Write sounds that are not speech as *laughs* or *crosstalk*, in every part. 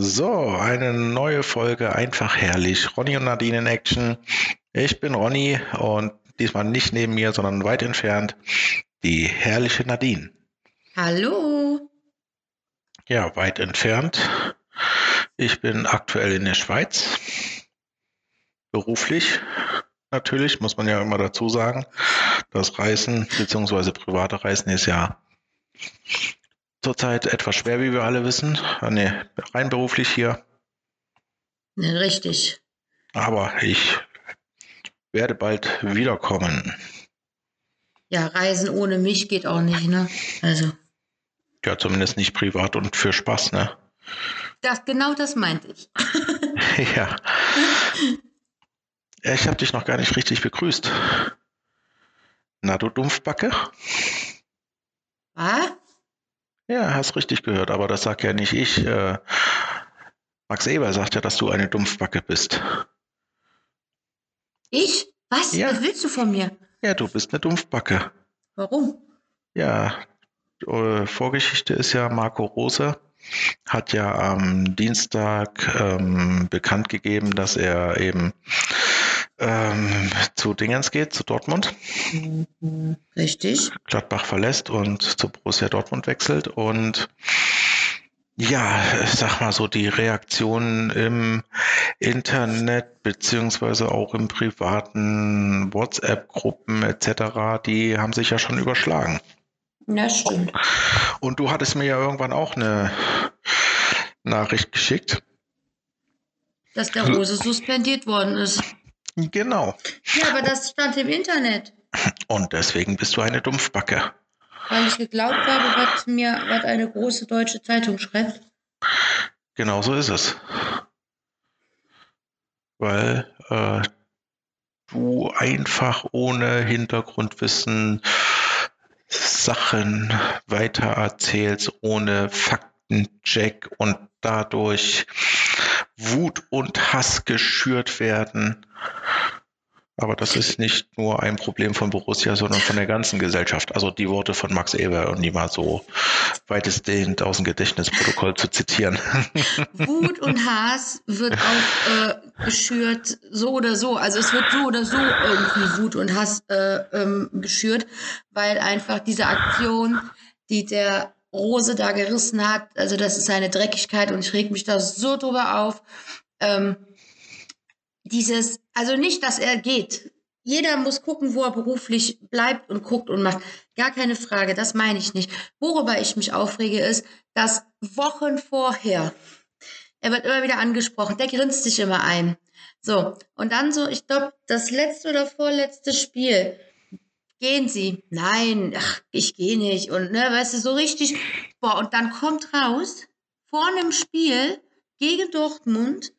So, eine neue Folge Einfach herrlich. Ronny und Nadine in Action. Ich bin Ronny und diesmal nicht neben mir, sondern weit entfernt die herrliche Nadine. Hallo. Ja, weit entfernt. Ich bin aktuell in der Schweiz. Beruflich natürlich, muss man ja immer dazu sagen. Das Reisen bzw. private Reisen ist ja zurzeit etwas schwer, wie wir alle wissen. Ah, nee, rein beruflich hier. Ne, richtig. Aber ich werde bald wiederkommen. Ja, Reisen ohne mich geht auch nicht, ne? Also. Ja, zumindest nicht privat und für Spaß, ne? Das, genau das meinte ich. *laughs* ja. ja. Ich habe dich noch gar nicht richtig begrüßt. Na, du Dumpfbacke? Was? Ja, hast richtig gehört, aber das sagt ja nicht ich. Äh, Max Eber sagt ja, dass du eine Dumpfbacke bist. Ich? Was? Ja. Was willst du von mir? Ja, du bist eine Dumpfbacke. Warum? Ja, äh, Vorgeschichte ist ja, Marco Rose hat ja am Dienstag ähm, bekannt gegeben, dass er eben ähm, zu Dingens geht, zu Dortmund. Richtig. Gladbach verlässt und zu Borussia Dortmund wechselt und ja, ich sag mal so, die Reaktionen im Internet beziehungsweise auch im privaten WhatsApp-Gruppen etc., die haben sich ja schon überschlagen. Ja, stimmt. Und du hattest mir ja irgendwann auch eine Nachricht geschickt. Dass der Rose suspendiert worden ist. Genau. Ja, aber das stand im Internet. Und deswegen bist du eine Dumpfbacke. Weil ich geglaubt habe, was mir was eine große deutsche Zeitung schreibt. Genau so ist es. Weil äh, du einfach ohne Hintergrundwissen Sachen weitererzählst, ohne Faktencheck und dadurch Wut und Hass geschürt werden. Aber das ist nicht nur ein Problem von Borussia, sondern von der ganzen Gesellschaft. Also die Worte von Max Eber, um die mal so weitestgehend aus dem Gedächtnisprotokoll zu zitieren. *laughs* Wut und Hass wird auch äh, geschürt, so oder so. Also es wird so oder so irgendwie Wut und Hass äh, ähm, geschürt, weil einfach diese Aktion, die der Rose da gerissen hat, also das ist seine Dreckigkeit und ich reg mich da so drüber auf. Ähm, dieses, also nicht, dass er geht. Jeder muss gucken, wo er beruflich bleibt und guckt und macht. Gar keine Frage, das meine ich nicht. Worüber ich mich aufrege, ist, dass Wochen vorher, er wird immer wieder angesprochen, der grinst sich immer ein. So, und dann so, ich glaube, das letzte oder vorletzte Spiel, gehen Sie? Nein, ach, ich gehe nicht. Und, ne, weißt du, so richtig, boah, und dann kommt raus, vor einem Spiel gegen Dortmund,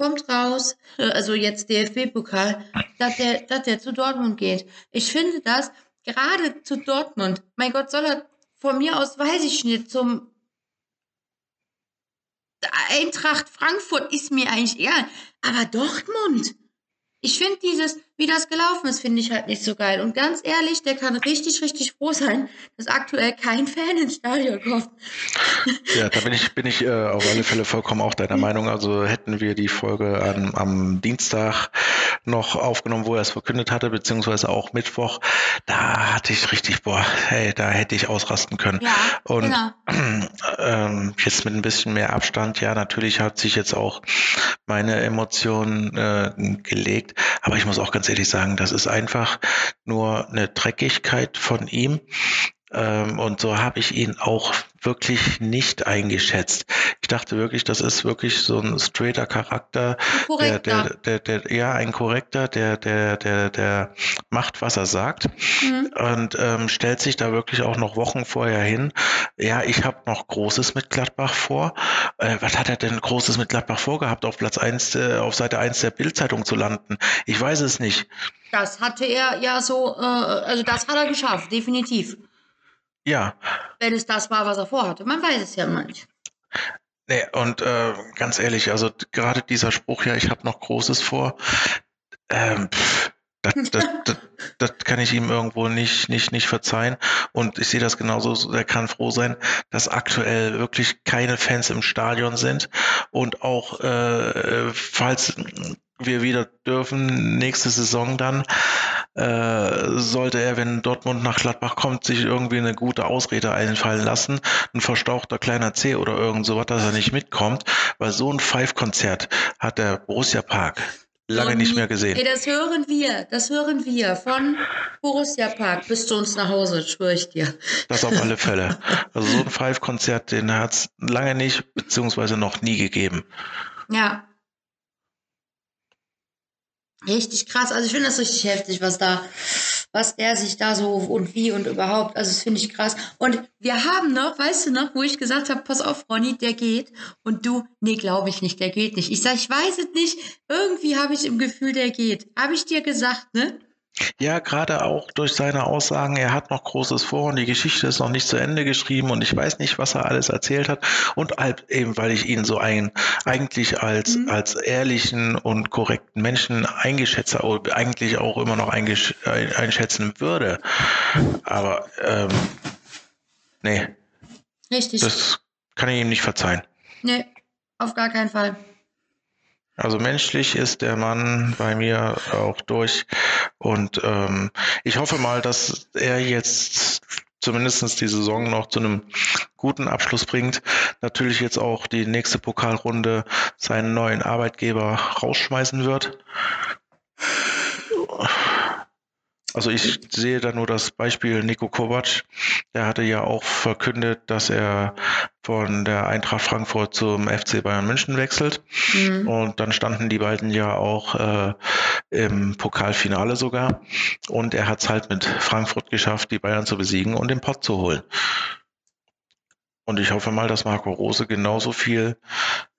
kommt raus, *laughs* also jetzt DFB-Pokal, dass der, dass der zu Dortmund geht. Ich finde das gerade zu Dortmund. Mein Gott, soll er von mir aus, weiß ich nicht, zum Eintracht Frankfurt ist mir eigentlich egal. Aber Dortmund, ich finde dieses, wie das gelaufen ist, finde ich halt nicht so geil. Und ganz ehrlich, der kann richtig, richtig froh sein, dass aktuell kein *laughs* Fan ins Stadion kommt. Ja, da bin ich, bin ich äh, auf alle Fälle vollkommen auch deiner Meinung. Also hätten wir die Folge an, am Dienstag noch aufgenommen, wo er es verkündet hatte, beziehungsweise auch Mittwoch, da hatte ich richtig, boah, hey, da hätte ich ausrasten können. Ja, Und genau. *clears throat* ähm, jetzt mit ein bisschen mehr Abstand, ja, natürlich hat sich jetzt auch meine Emotionen äh, gelegt, aber ich muss auch ganz ehrlich sagen, das ist einfach nur eine Dreckigkeit von ihm. Ähm, und so habe ich ihn auch wirklich nicht eingeschätzt. Ich dachte wirklich, das ist wirklich so ein straighter Charakter, der, der, der, der, ja, ein korrekter, der, der, der, der macht, was er sagt mhm. und ähm, stellt sich da wirklich auch noch Wochen vorher hin. Ja, ich habe noch Großes mit Gladbach vor. Äh, was hat er denn Großes mit Gladbach vorgehabt, auf Platz eins, äh, auf Seite eins der Bildzeitung zu landen? Ich weiß es nicht. Das hatte er ja so, äh, also das hat er geschafft, definitiv. Ja. Wenn es das war, was er vorhatte. Man weiß es ja immer nicht. Nee, und äh, ganz ehrlich, also gerade dieser Spruch ja, ich habe noch Großes vor, ähm, pff, Das, das, das, *laughs* das kann ich ihm irgendwo nicht, nicht, nicht verzeihen. Und ich sehe das genauso. Er kann froh sein, dass aktuell wirklich keine Fans im Stadion sind. Und auch, äh, falls wir wieder dürfen, nächste Saison dann, äh, sollte er, wenn Dortmund nach Gladbach kommt, sich irgendwie eine gute Ausrede einfallen lassen. Ein verstauchter kleiner C oder irgend sowas, dass er nicht mitkommt. Weil so ein Five-Konzert hat der Borussia Park lange nicht mehr gesehen. Ey, das hören wir, das hören wir von Borussia Park bis zu uns nach Hause, schwöre ich dir. Das auf alle Fälle. Also so ein Five-Konzert, den hat es lange nicht, beziehungsweise noch nie gegeben. Ja. Richtig krass. Also ich finde das richtig heftig, was da, was der sich da so und wie und überhaupt. Also das finde ich krass. Und wir haben noch, weißt du noch, wo ich gesagt habe, pass auf, Ronny, der geht. Und du, nee, glaube ich nicht, der geht nicht. Ich sage, ich weiß es nicht. Irgendwie habe ich im Gefühl, der geht. Habe ich dir gesagt, ne? Ja, gerade auch durch seine Aussagen, er hat noch Großes vor und die Geschichte ist noch nicht zu Ende geschrieben und ich weiß nicht, was er alles erzählt hat. Und halt eben, weil ich ihn so ein, eigentlich als, mhm. als ehrlichen und korrekten Menschen eingeschätzt, eigentlich auch immer noch einschätzen würde. Aber ähm, nee. Richtig. Das kann ich ihm nicht verzeihen. Nee, auf gar keinen Fall. Also menschlich ist der Mann bei mir auch durch. Und ähm, ich hoffe mal, dass er jetzt zumindest die Saison noch zu einem guten Abschluss bringt. Natürlich jetzt auch die nächste Pokalrunde seinen neuen Arbeitgeber rausschmeißen wird. Also ich sehe da nur das Beispiel Nico Kovac. Der hatte ja auch verkündet, dass er von der Eintracht Frankfurt zum FC Bayern München wechselt. Mhm. Und dann standen die beiden ja auch äh, im Pokalfinale sogar. Und er hat es halt mit Frankfurt geschafft, die Bayern zu besiegen und den Pott zu holen. Und ich hoffe mal, dass Marco Rose genauso viel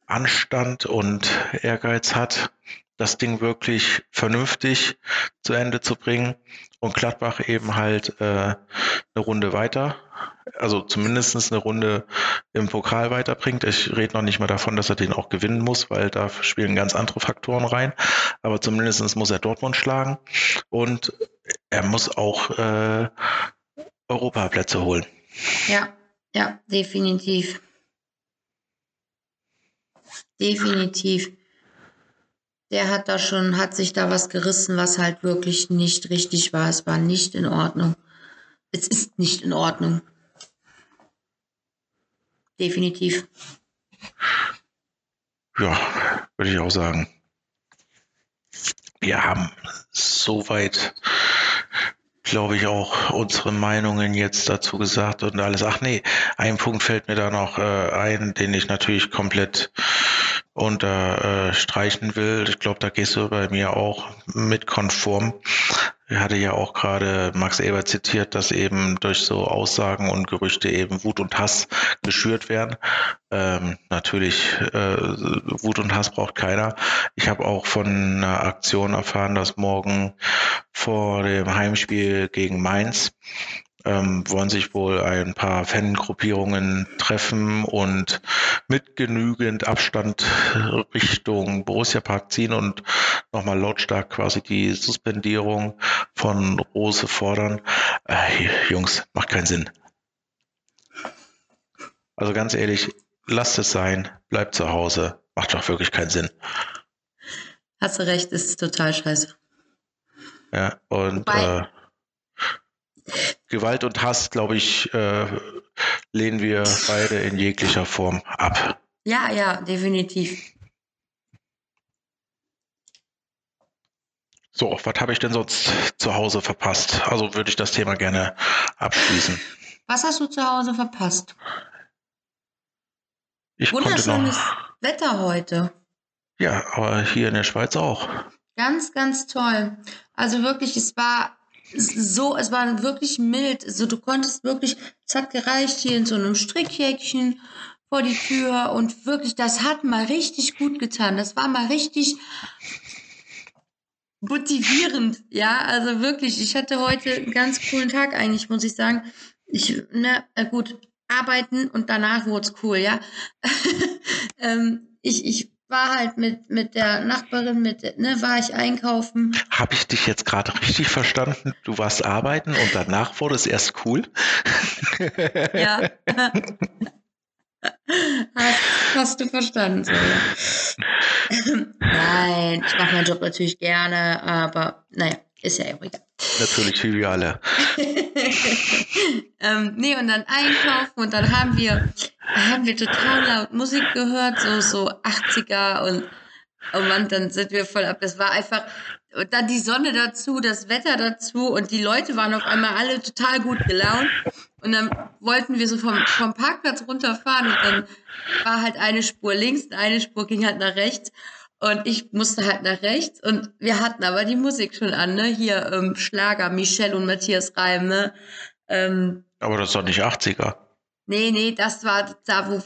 Anstand und Ehrgeiz hat, das Ding wirklich vernünftig zu Ende zu bringen und Gladbach eben halt äh, eine Runde weiter, also zumindest eine Runde im Pokal weiterbringt. Ich rede noch nicht mal davon, dass er den auch gewinnen muss, weil da spielen ganz andere Faktoren rein. Aber zumindest muss er Dortmund schlagen und er muss auch äh, Europaplätze holen. Ja, ja, definitiv. Definitiv der hat da schon, hat sich da was gerissen, was halt wirklich nicht richtig war. Es war nicht in Ordnung. Es ist nicht in Ordnung. Definitiv. Ja, würde ich auch sagen. Wir haben soweit, glaube ich, auch unsere Meinungen jetzt dazu gesagt und alles. Ach nee, ein Punkt fällt mir da noch äh, ein, den ich natürlich komplett unterstreichen äh, will. Ich glaube, da gehst du bei mir auch mit konform. Ich hatte ja auch gerade Max Eber zitiert, dass eben durch so Aussagen und Gerüchte eben Wut und Hass geschürt werden. Ähm, natürlich, äh, Wut und Hass braucht keiner. Ich habe auch von einer Aktion erfahren, dass morgen vor dem Heimspiel gegen Mainz ähm, wollen sich wohl ein paar Fangruppierungen treffen und mit genügend Abstand Richtung Borussia Park ziehen und nochmal lautstark quasi die Suspendierung von Rose fordern. Äh, Jungs, macht keinen Sinn. Also ganz ehrlich, lasst es sein, bleibt zu Hause, macht doch wirklich keinen Sinn. Hast du recht, ist total scheiße. Ja, und Wobei, äh, Gewalt und Hass, glaube ich, äh, lehnen wir beide in jeglicher Form ab. Ja, ja, definitiv. So, was habe ich denn sonst zu Hause verpasst? Also würde ich das Thema gerne abschließen. Was hast du zu Hause verpasst? Ich Wunderschönes Wetter heute. Ja, aber hier in der Schweiz auch. Ganz, ganz toll. Also wirklich, es war so, es war wirklich mild. Also du konntest wirklich, es hat gereicht hier in so einem Strickjäckchen vor die Tür und wirklich, das hat mal richtig gut getan. Das war mal richtig motivierend. Ja, also wirklich, ich hatte heute einen ganz coolen Tag eigentlich, muss ich sagen. Ich, na äh, gut, arbeiten und danach wurde es cool, ja. *laughs* ähm, ich, ich war halt mit, mit der Nachbarin, mit, ne, war ich einkaufen. Habe ich dich jetzt gerade richtig verstanden? Du warst arbeiten und danach wurde es erst cool? Ja. *laughs* hast, hast du verstanden, so, ja. Nein, ich mache meinen Job natürlich gerne, aber naja, ist ja auch egal. Natürlich, wie wir alle. *laughs* ähm, nee, und dann einkaufen und dann haben wir, haben wir total laut Musik gehört, so, so 80er und, oh Mann, dann sind wir voll ab. Das war einfach, und dann die Sonne dazu, das Wetter dazu und die Leute waren auf einmal alle total gut gelaunt. Und dann wollten wir so vom, vom Parkplatz runterfahren und dann war halt eine Spur links eine Spur ging halt nach rechts. Und ich musste halt nach rechts und wir hatten aber die Musik schon an, ne? Hier ähm, Schlager, Michelle und Matthias Reim, ne? Ähm, aber das ist doch nicht 80er. Nee, nee, das war da, wo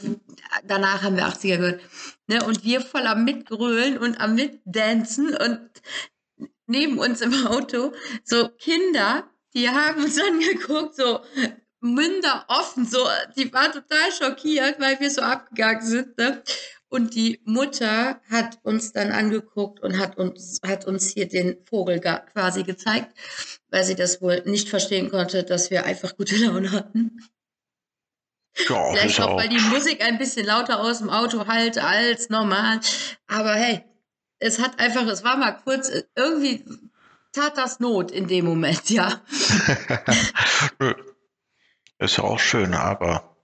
danach haben wir 80er gehört. Ne? Und wir voll am Mitgrölen und am Mitdancen und neben uns im Auto so Kinder, die haben uns *laughs* angeguckt, so Münder offen, so, die waren total schockiert, weil wir so abgegangen sind. Ne? Und die Mutter hat uns dann angeguckt und hat uns, hat uns hier den Vogel quasi gezeigt, weil sie das wohl nicht verstehen konnte, dass wir einfach gute Laune hatten. Ja, Vielleicht auch, weil die Musik ein bisschen lauter aus dem Auto halt als normal. Aber hey, es hat einfach, es war mal kurz, irgendwie tat das Not in dem Moment, ja. *laughs* Ist ja auch schön, aber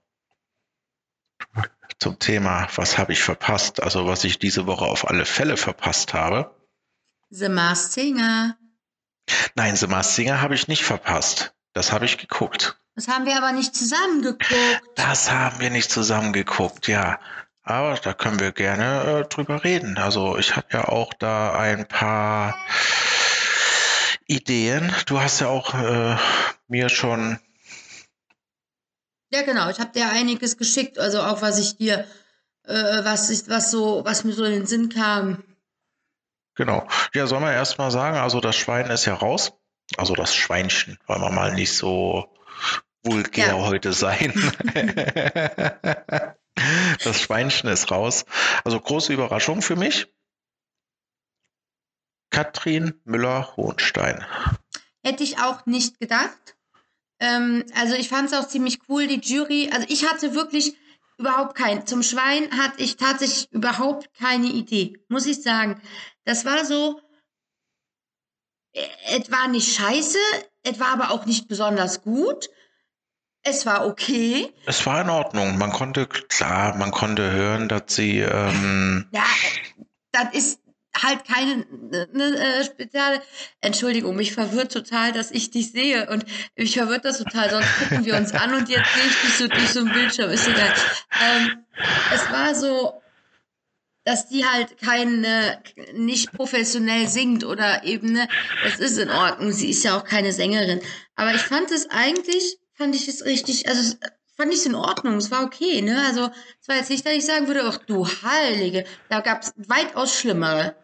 zum Thema, was habe ich verpasst? Also was ich diese Woche auf alle Fälle verpasst habe. The Masked Singer. Nein, The Masked Singer habe ich nicht verpasst. Das habe ich geguckt. Das haben wir aber nicht zusammen geguckt. Das haben wir nicht zusammen geguckt, ja. Aber da können wir gerne äh, drüber reden. Also ich habe ja auch da ein paar Ideen. Du hast ja auch äh, mir schon ja, genau. Ich habe dir einiges geschickt, also auch was ich dir, äh, was ich, was so, was mir so in den Sinn kam. Genau. Ja, soll man erstmal sagen, also das Schwein ist ja raus. Also das Schweinchen, wollen wir mal nicht so vulgär ja. heute sein. *laughs* das Schweinchen ist raus. Also große Überraschung für mich. Katrin Müller-Hohenstein. Hätte ich auch nicht gedacht. Ähm, also ich fand es auch ziemlich cool, die Jury. Also ich hatte wirklich überhaupt kein. Zum Schwein hatte ich tatsächlich überhaupt keine Idee, muss ich sagen. Das war so, äh, es war nicht scheiße, es war aber auch nicht besonders gut. Es war okay. Es war in Ordnung. Man konnte, klar, man konnte hören, dass sie. Ähm ja, das ist halt keine ne, äh, spezielle. Entschuldigung, mich verwirrt total, dass ich dich sehe und mich verwirrt das total. Sonst gucken wir uns an und jetzt sehe ich dich so durch so einen Bildschirm. Ist egal. Ähm, es war so, dass die halt keine, nicht professionell singt oder eben, ne, das ist in Ordnung. Sie ist ja auch keine Sängerin. Aber ich fand es eigentlich, fand ich es richtig, also fand ich es in Ordnung, es war okay, ne? Also es war jetzt nicht, dass ich sagen würde, ach du Heilige, da gab es weitaus Schlimmere.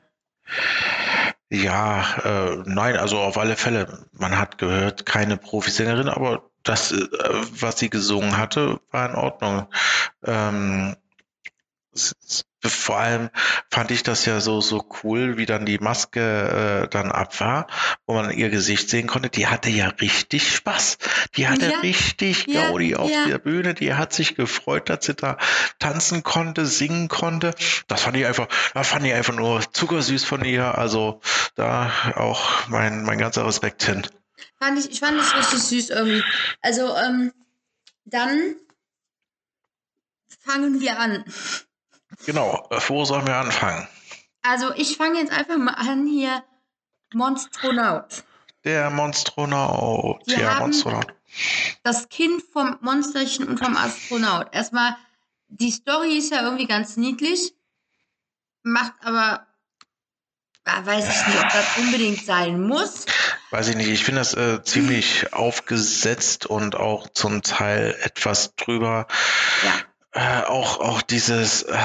Ja, äh, nein, also auf alle Fälle. Man hat gehört, keine Profisängerin, aber das, äh, was sie gesungen hatte, war in Ordnung. Ähm, vor allem fand ich das ja so so cool, wie dann die Maske äh, dann ab war, wo man ihr Gesicht sehen konnte. Die hatte ja richtig Spaß. Die hatte ja, richtig ja, Gaudi auf ja. der Bühne. Die hat sich gefreut, dass sie da tanzen konnte, singen konnte. Das fand ich einfach, da fand ich einfach nur zuckersüß von ihr. Also da auch mein mein ganzer Respekt hin. Fand ich, ich fand es richtig süß irgendwie. Also ähm, dann fangen wir an. Genau, wo sollen wir anfangen? Also ich fange jetzt einfach mal an hier. Monstronaut. Der Monstronaut. Wir ja, Monstronaut. Das Kind vom Monsterchen und vom Astronaut. Erstmal, die Story ist ja irgendwie ganz niedlich, macht aber, weiß ich nicht, ob das unbedingt sein muss. Weiß ich nicht, ich finde das äh, ziemlich aufgesetzt und auch zum Teil etwas drüber. Ja äh, auch, auch dieses, äh,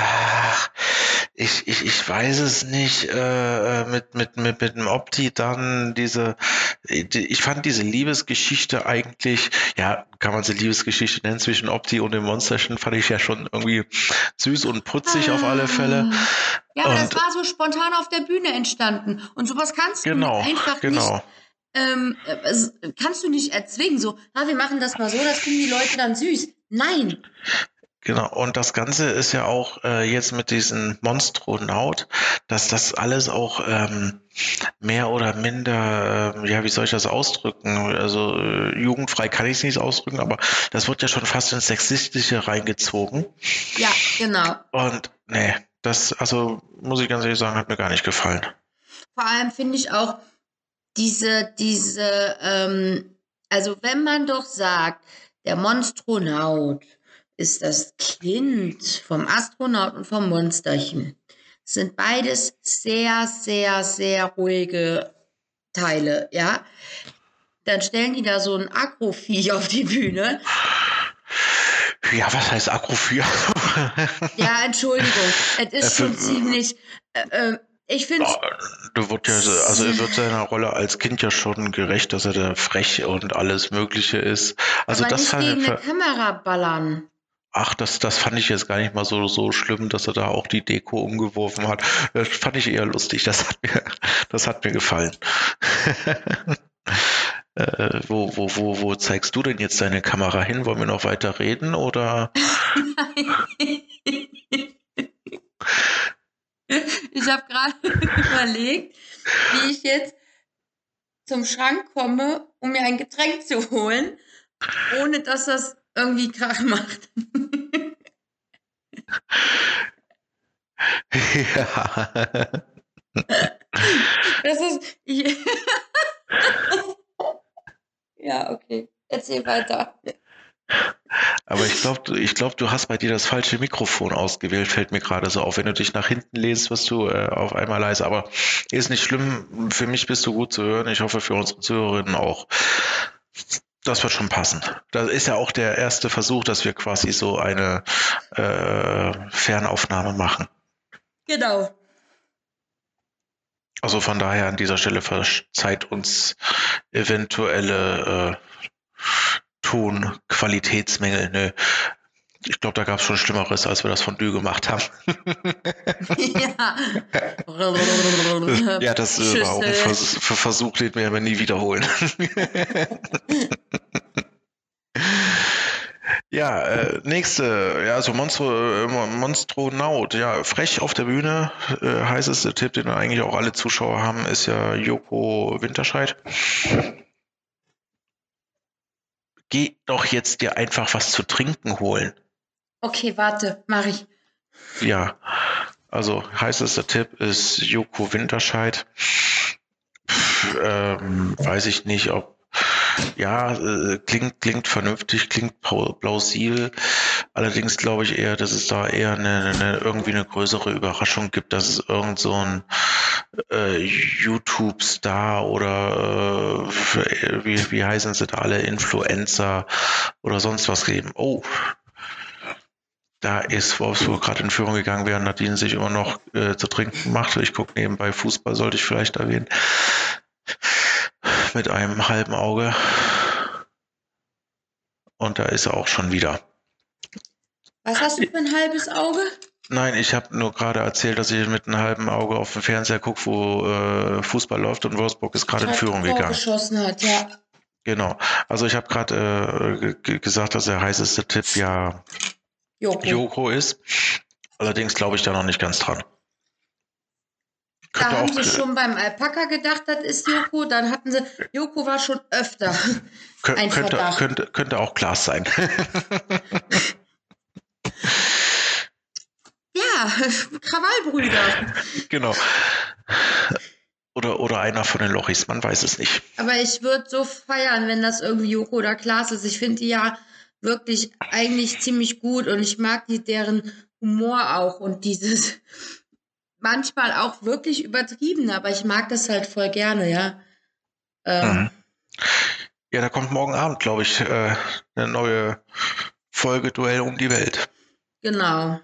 ich, ich, ich weiß es nicht, äh, äh mit, mit, mit, mit dem Opti dann diese, ich fand diese Liebesgeschichte eigentlich, ja, kann man sie Liebesgeschichte nennen, zwischen Opti und dem Monsterchen, fand ich ja schon irgendwie süß und putzig ah. auf alle Fälle. Ah. Ja, aber und, das war so spontan auf der Bühne entstanden. Und sowas kannst genau, du einfach genau. nicht ähm, kannst du nicht erzwingen, so, ah, wir machen das mal so, das finden die Leute dann süß. Nein. Genau, und das Ganze ist ja auch äh, jetzt mit diesem Monstronaut, dass das alles auch ähm, mehr oder minder, äh, ja, wie soll ich das ausdrücken? Also äh, jugendfrei kann ich es nicht ausdrücken, aber das wird ja schon fast ins Sexistische reingezogen. Ja, genau. Und nee, das, also muss ich ganz ehrlich sagen, hat mir gar nicht gefallen. Vor allem finde ich auch diese, diese, ähm, also wenn man doch sagt, der Monstronaut ist das Kind vom Astronaut und vom Monsterchen. Das sind beides sehr, sehr, sehr ruhige Teile, ja. Dann stellen die da so ein Agrovieh auf die Bühne. Ja, was heißt Agrovieh? *laughs* ja, Entschuldigung. Es ist schon ziemlich. Äh, äh ich finde Du wird ja, also er wird seiner Rolle als Kind ja schon gerecht, dass er da frech und alles Mögliche ist. Also aber das nicht fand, gegen eine Kamera ballern. Ach, das, das fand ich jetzt gar nicht mal so, so schlimm, dass er da auch die Deko umgeworfen hat. Das fand ich eher lustig. Das hat mir, *laughs* das hat mir gefallen. *laughs* äh, wo, wo, wo, wo zeigst du denn jetzt deine Kamera hin? Wollen wir noch weiter reden oder? *laughs* ich habe gerade überlegt, wie ich jetzt zum Schrank komme, um mir ein Getränk zu holen, ohne dass das irgendwie Krach macht. ja. Das ist. *laughs* ja, okay. Erzähl weiter. Aber ich glaube, ich glaub, du hast bei dir das falsche Mikrofon ausgewählt, fällt mir gerade so auf. Wenn du dich nach hinten lehnst, wirst du äh, auf einmal leise. Aber ist nicht schlimm. Für mich bist du gut zu hören. Ich hoffe für unsere Zuhörerinnen auch. Das wird schon passen. Das ist ja auch der erste Versuch, dass wir quasi so eine äh, Fernaufnahme machen. Genau. Also von daher an dieser Stelle verzeiht uns eventuelle äh, Tonqualitätsmängel. Nö. Ich glaube, da gab es schon Schlimmeres, als wir das von Dü gemacht haben. *laughs* ja. ja, das äh, war auch ein Vers Versuch, den wir aber nie wiederholen. *laughs* ja, äh, nächste, ja, so Monstro, äh, Monstronaut, ja, frech auf der Bühne, äh, heißeste Tipp, den eigentlich auch alle Zuschauer haben, ist ja Joko Winterscheid geh doch jetzt dir einfach was zu trinken holen. Okay, warte, mach ich. Ja, also heißester Tipp ist Joko Winterscheid. Pff, ähm, weiß ich nicht, ob ja, äh, klingt, klingt vernünftig, klingt plausibel. Allerdings glaube ich eher, dass es da eher eine, eine, irgendwie eine größere Überraschung gibt, dass es irgend so ein äh, YouTube-Star oder äh, wie, wie heißen sie da alle, Influencer oder sonst was geben. Oh, da ist Wolfsburg gerade in Führung gegangen, während Nadine sich immer noch äh, zu trinken macht. Ich gucke nebenbei Fußball, sollte ich vielleicht erwähnen mit einem halben Auge. Und da ist er auch schon wieder. Was hast du für ein halbes Auge? Nein, ich habe nur gerade erzählt, dass ich mit einem halben Auge auf den Fernseher gucke, wo äh, Fußball läuft und Wolfsburg ist gerade in Führung gegangen. geschossen hat, ja. Genau. Also ich habe gerade äh, gesagt, dass der heißeste Tipp ja Joko, Joko ist. Allerdings glaube ich da noch nicht ganz dran. Da haben sie schon beim Alpaka gedacht, das ist Joko. Dann hatten sie, Joko war schon öfter. Kön ein könnte, könnte, könnte auch Glas sein. *laughs* ja, Krawallbrüder. Genau. Oder, oder einer von den Lochis, man weiß es nicht. Aber ich würde so feiern, wenn das irgendwie Joko oder Klaas ist. Ich finde die ja wirklich eigentlich ziemlich gut und ich mag die deren Humor auch und dieses manchmal auch wirklich übertrieben, aber ich mag das halt voll gerne, ja. Ähm, mhm. Ja, da kommt morgen Abend, glaube ich, äh, eine neue Folge Duell um die Welt. Genau.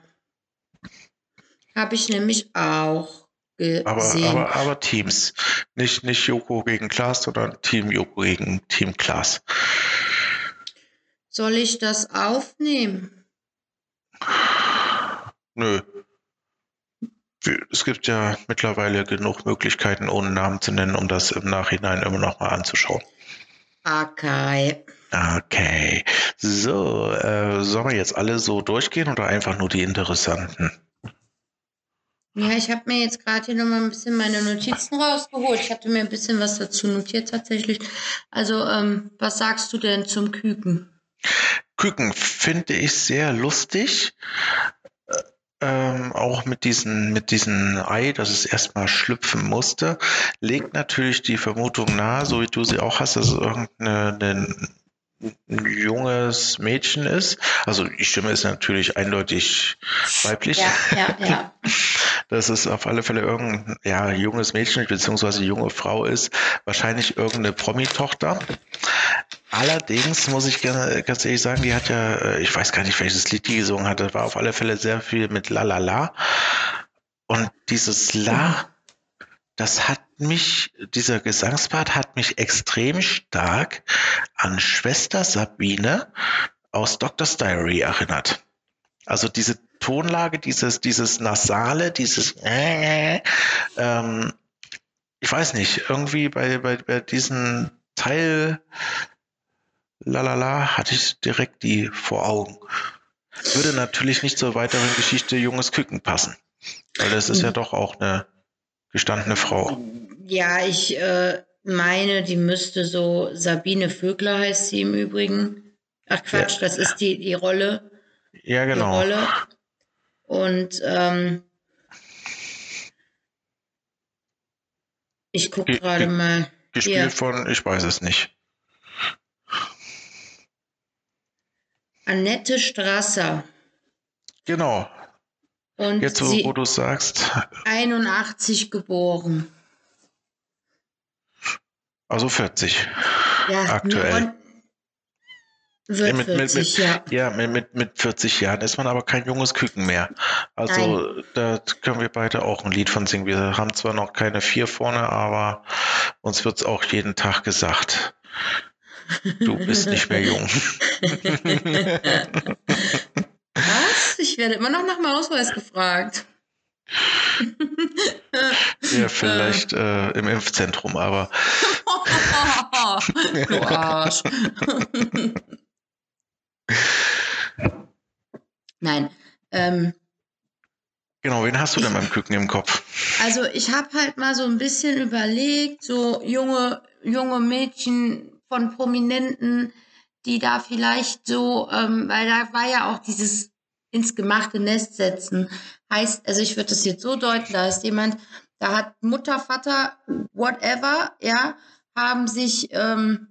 Habe ich nämlich auch gesehen. Aber, aber, aber Teams. Nicht, nicht Joko gegen Klaas, sondern Team Joko gegen Team Klaas. Soll ich das aufnehmen? Nö. Es gibt ja mittlerweile genug Möglichkeiten, ohne Namen zu nennen, um das im Nachhinein immer noch mal anzuschauen. Okay. Okay. So, äh, sollen wir jetzt alle so durchgehen oder einfach nur die interessanten? Ja, ich habe mir jetzt gerade hier nochmal ein bisschen meine Notizen rausgeholt. Ich hatte mir ein bisschen was dazu notiert tatsächlich. Also, ähm, was sagst du denn zum Küken? Küken finde ich sehr lustig. Äh, ähm, auch mit diesen, mit diesen Ei, dass es erstmal schlüpfen musste, legt natürlich die Vermutung nahe, so wie du sie auch hast, dass es irgendeine ein junges Mädchen ist. Also die Stimme ist natürlich eindeutig weiblich. Ja, ja, ja. *laughs* Dass es auf alle Fälle irgendein ja, junges Mädchen bzw. junge Frau ist. Wahrscheinlich irgendeine Promi-Tochter. Allerdings muss ich gerne, ganz ehrlich sagen, die hat ja, äh, ich weiß gar nicht, welches Lied die gesungen hat, das war auf alle Fälle sehr viel mit La La La. Und dieses La, das hat mich, dieser Gesangspart hat mich extrem stark an Schwester Sabine aus Doctor's Diary erinnert. Also diese Tonlage, dieses, dieses Nasale, dieses äh, ähm, ich weiß nicht, irgendwie bei, bei, bei diesem Teil lalala, hatte ich direkt die vor Augen. Würde natürlich nicht zur weiteren Geschichte Junges Küken passen. Weil das ist ja doch auch eine gestandene Frau. Ja, ich äh, meine, die müsste so, Sabine Vögler heißt sie im Übrigen. Ach Quatsch, ja. das ist die, die Rolle. Ja, genau. Die Rolle. Und ähm, ich gucke gerade mal. Gespielt hier. von, ich weiß es nicht. Annette Strasser. Genau. Und Jetzt, wo, wo du sagst. 81 geboren. Also 40. Ja, aktuell. Ja, mit, 40, mit, ja. Ja, mit, mit, mit 40 Jahren ist man aber kein junges Küken mehr. Also Nein. da können wir beide auch ein Lied von singen. Wir haben zwar noch keine vier vorne, aber uns wird es auch jeden Tag gesagt. Du bist nicht mehr jung. *laughs* Was? Ich werde immer noch nach dem Ausweis gefragt. Ja, vielleicht äh, im Impfzentrum, aber. *laughs* du Arsch. Nein. Ähm, genau, wen hast du denn beim Küken im Kopf? Also ich habe halt mal so ein bisschen überlegt, so junge, junge Mädchen von Prominenten, die da vielleicht so, ähm, weil da war ja auch dieses ins gemachte Nest setzen. Heißt, also ich würde das jetzt so deuten, da ist jemand, da hat Mutter, Vater, whatever, ja, haben sich, ähm,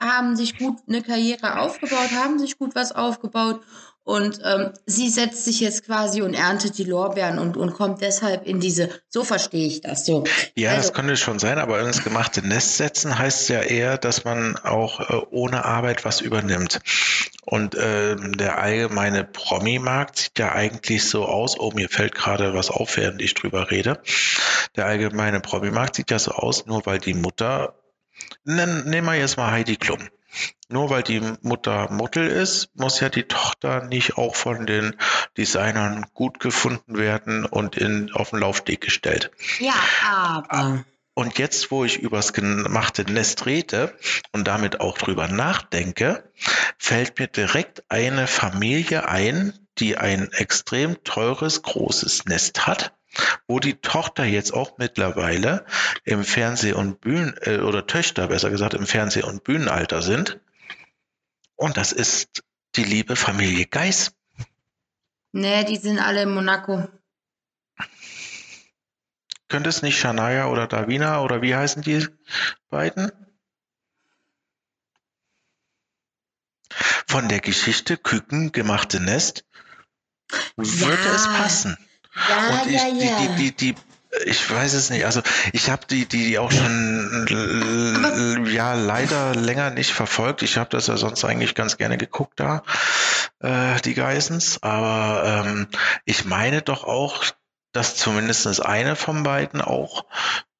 haben sich gut eine Karriere aufgebaut, haben sich gut was aufgebaut und ähm, sie setzt sich jetzt quasi und erntet die Lorbeeren und, und kommt deshalb in diese, so verstehe ich das so. Ja, also, das könnte schon sein, aber ins gemachte Nest setzen heißt ja eher, dass man auch äh, ohne Arbeit was übernimmt. Und äh, der allgemeine Promi-Markt sieht ja eigentlich so aus, oh, mir fällt gerade was auf, während ich drüber rede. Der allgemeine Promi-Markt sieht ja so aus, nur weil die Mutter, nehmen wir jetzt mal Heidi Klum. Nur weil die Mutter Model ist, muss ja die Tochter nicht auch von den Designern gut gefunden werden und in, auf den Laufsteg gestellt. Ja, aber. Und jetzt, wo ich übers gemachte Nest rede und damit auch drüber nachdenke, fällt mir direkt eine Familie ein, die ein extrem teures, großes Nest hat, wo die Tochter jetzt auch mittlerweile im Fernseh- und Bühnen, äh, oder Töchter besser gesagt, im Fernseh- und Bühnenalter sind. Und das ist die liebe Familie Geis. Nee, die sind alle in Monaco. Könnte es nicht Shania oder Davina oder wie heißen die beiden? Von der Geschichte Küken gemachte Nest würde ja. es passen. Ja, Und ich, ja, ja. Die, die, die, ich weiß es nicht. Also ich habe die, die auch schon ja leider länger nicht verfolgt. Ich habe das ja sonst eigentlich ganz gerne geguckt da, äh, die Geissens. Aber ähm, ich meine doch auch, dass zumindest eine von beiden auch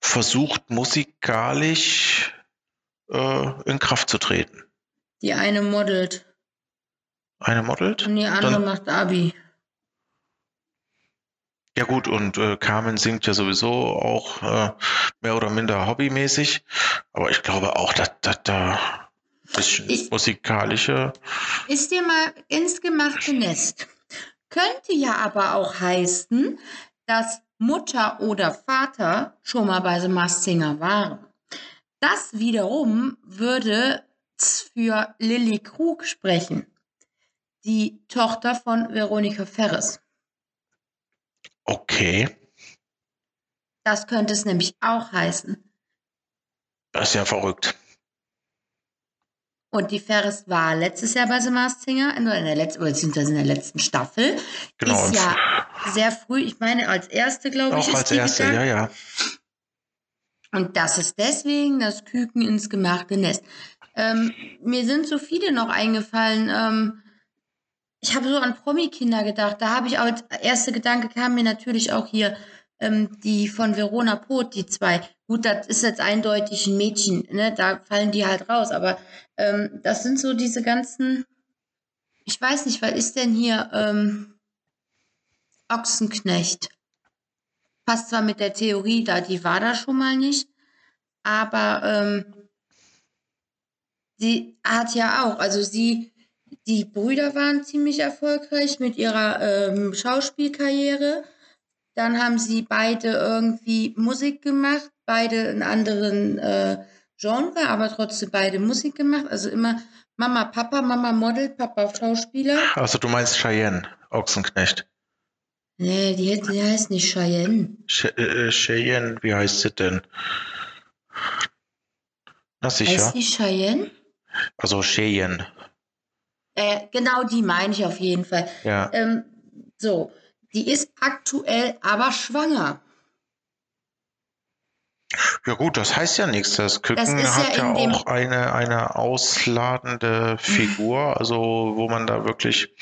versucht, musikalisch äh, in Kraft zu treten. Die eine modelt. Eine modelt? Und die andere Dann, macht Abi. Ja gut, und äh, Carmen singt ja sowieso auch äh, mehr oder minder hobbymäßig. Aber ich glaube auch, dass da bisschen ich, musikalische. Ist dir mal ins gemachte Nest. Könnte ja aber auch heißen, dass Mutter oder Vater schon mal bei The Masked Singer waren. Das wiederum würde für Lilly Krug sprechen, die Tochter von Veronika Ferres. Okay. Das könnte es nämlich auch heißen. Das ist ja verrückt. Und die Ferris war letztes Jahr bei The Masked Singer, in der letzten, beziehungsweise in der letzten Staffel. Genau. Ist ja *laughs* sehr früh, ich meine, als erste, glaube ich. Auch als erste, ja, ja. Und das ist deswegen das Küken ins gemachte Nest. Ähm, mir sind so viele noch eingefallen. Ähm, ich habe so an Promi-Kinder gedacht. Da habe ich als erster Gedanke kam mir natürlich auch hier ähm, die von Verona Poth, die zwei. Gut, das ist jetzt eindeutig ein Mädchen, ne? Da fallen die halt raus. Aber ähm, das sind so diese ganzen. Ich weiß nicht, was ist denn hier ähm, Ochsenknecht? Passt zwar mit der Theorie da, die war da schon mal nicht, aber ähm, sie hat ja auch, also sie, die Brüder waren ziemlich erfolgreich mit ihrer ähm, Schauspielkarriere dann haben sie beide irgendwie Musik gemacht, beide in anderen äh, Genre, aber trotzdem beide Musik gemacht. Also immer Mama, Papa, Mama Model, Papa Schauspieler. Also du meinst Cheyenne, Ochsenknecht. Nee, die, die heißt nicht Cheyenne. Ch äh, Cheyenne, wie heißt sie denn? Na sicher. Heißt die Cheyenne? Also Cheyenne. Äh, genau die meine ich auf jeden Fall. Ja. Ähm, so, die ist aktuell aber schwanger. Ja gut, das heißt ja nichts. Das Küken das hat ja, ja auch eine, eine ausladende Figur, also wo man da wirklich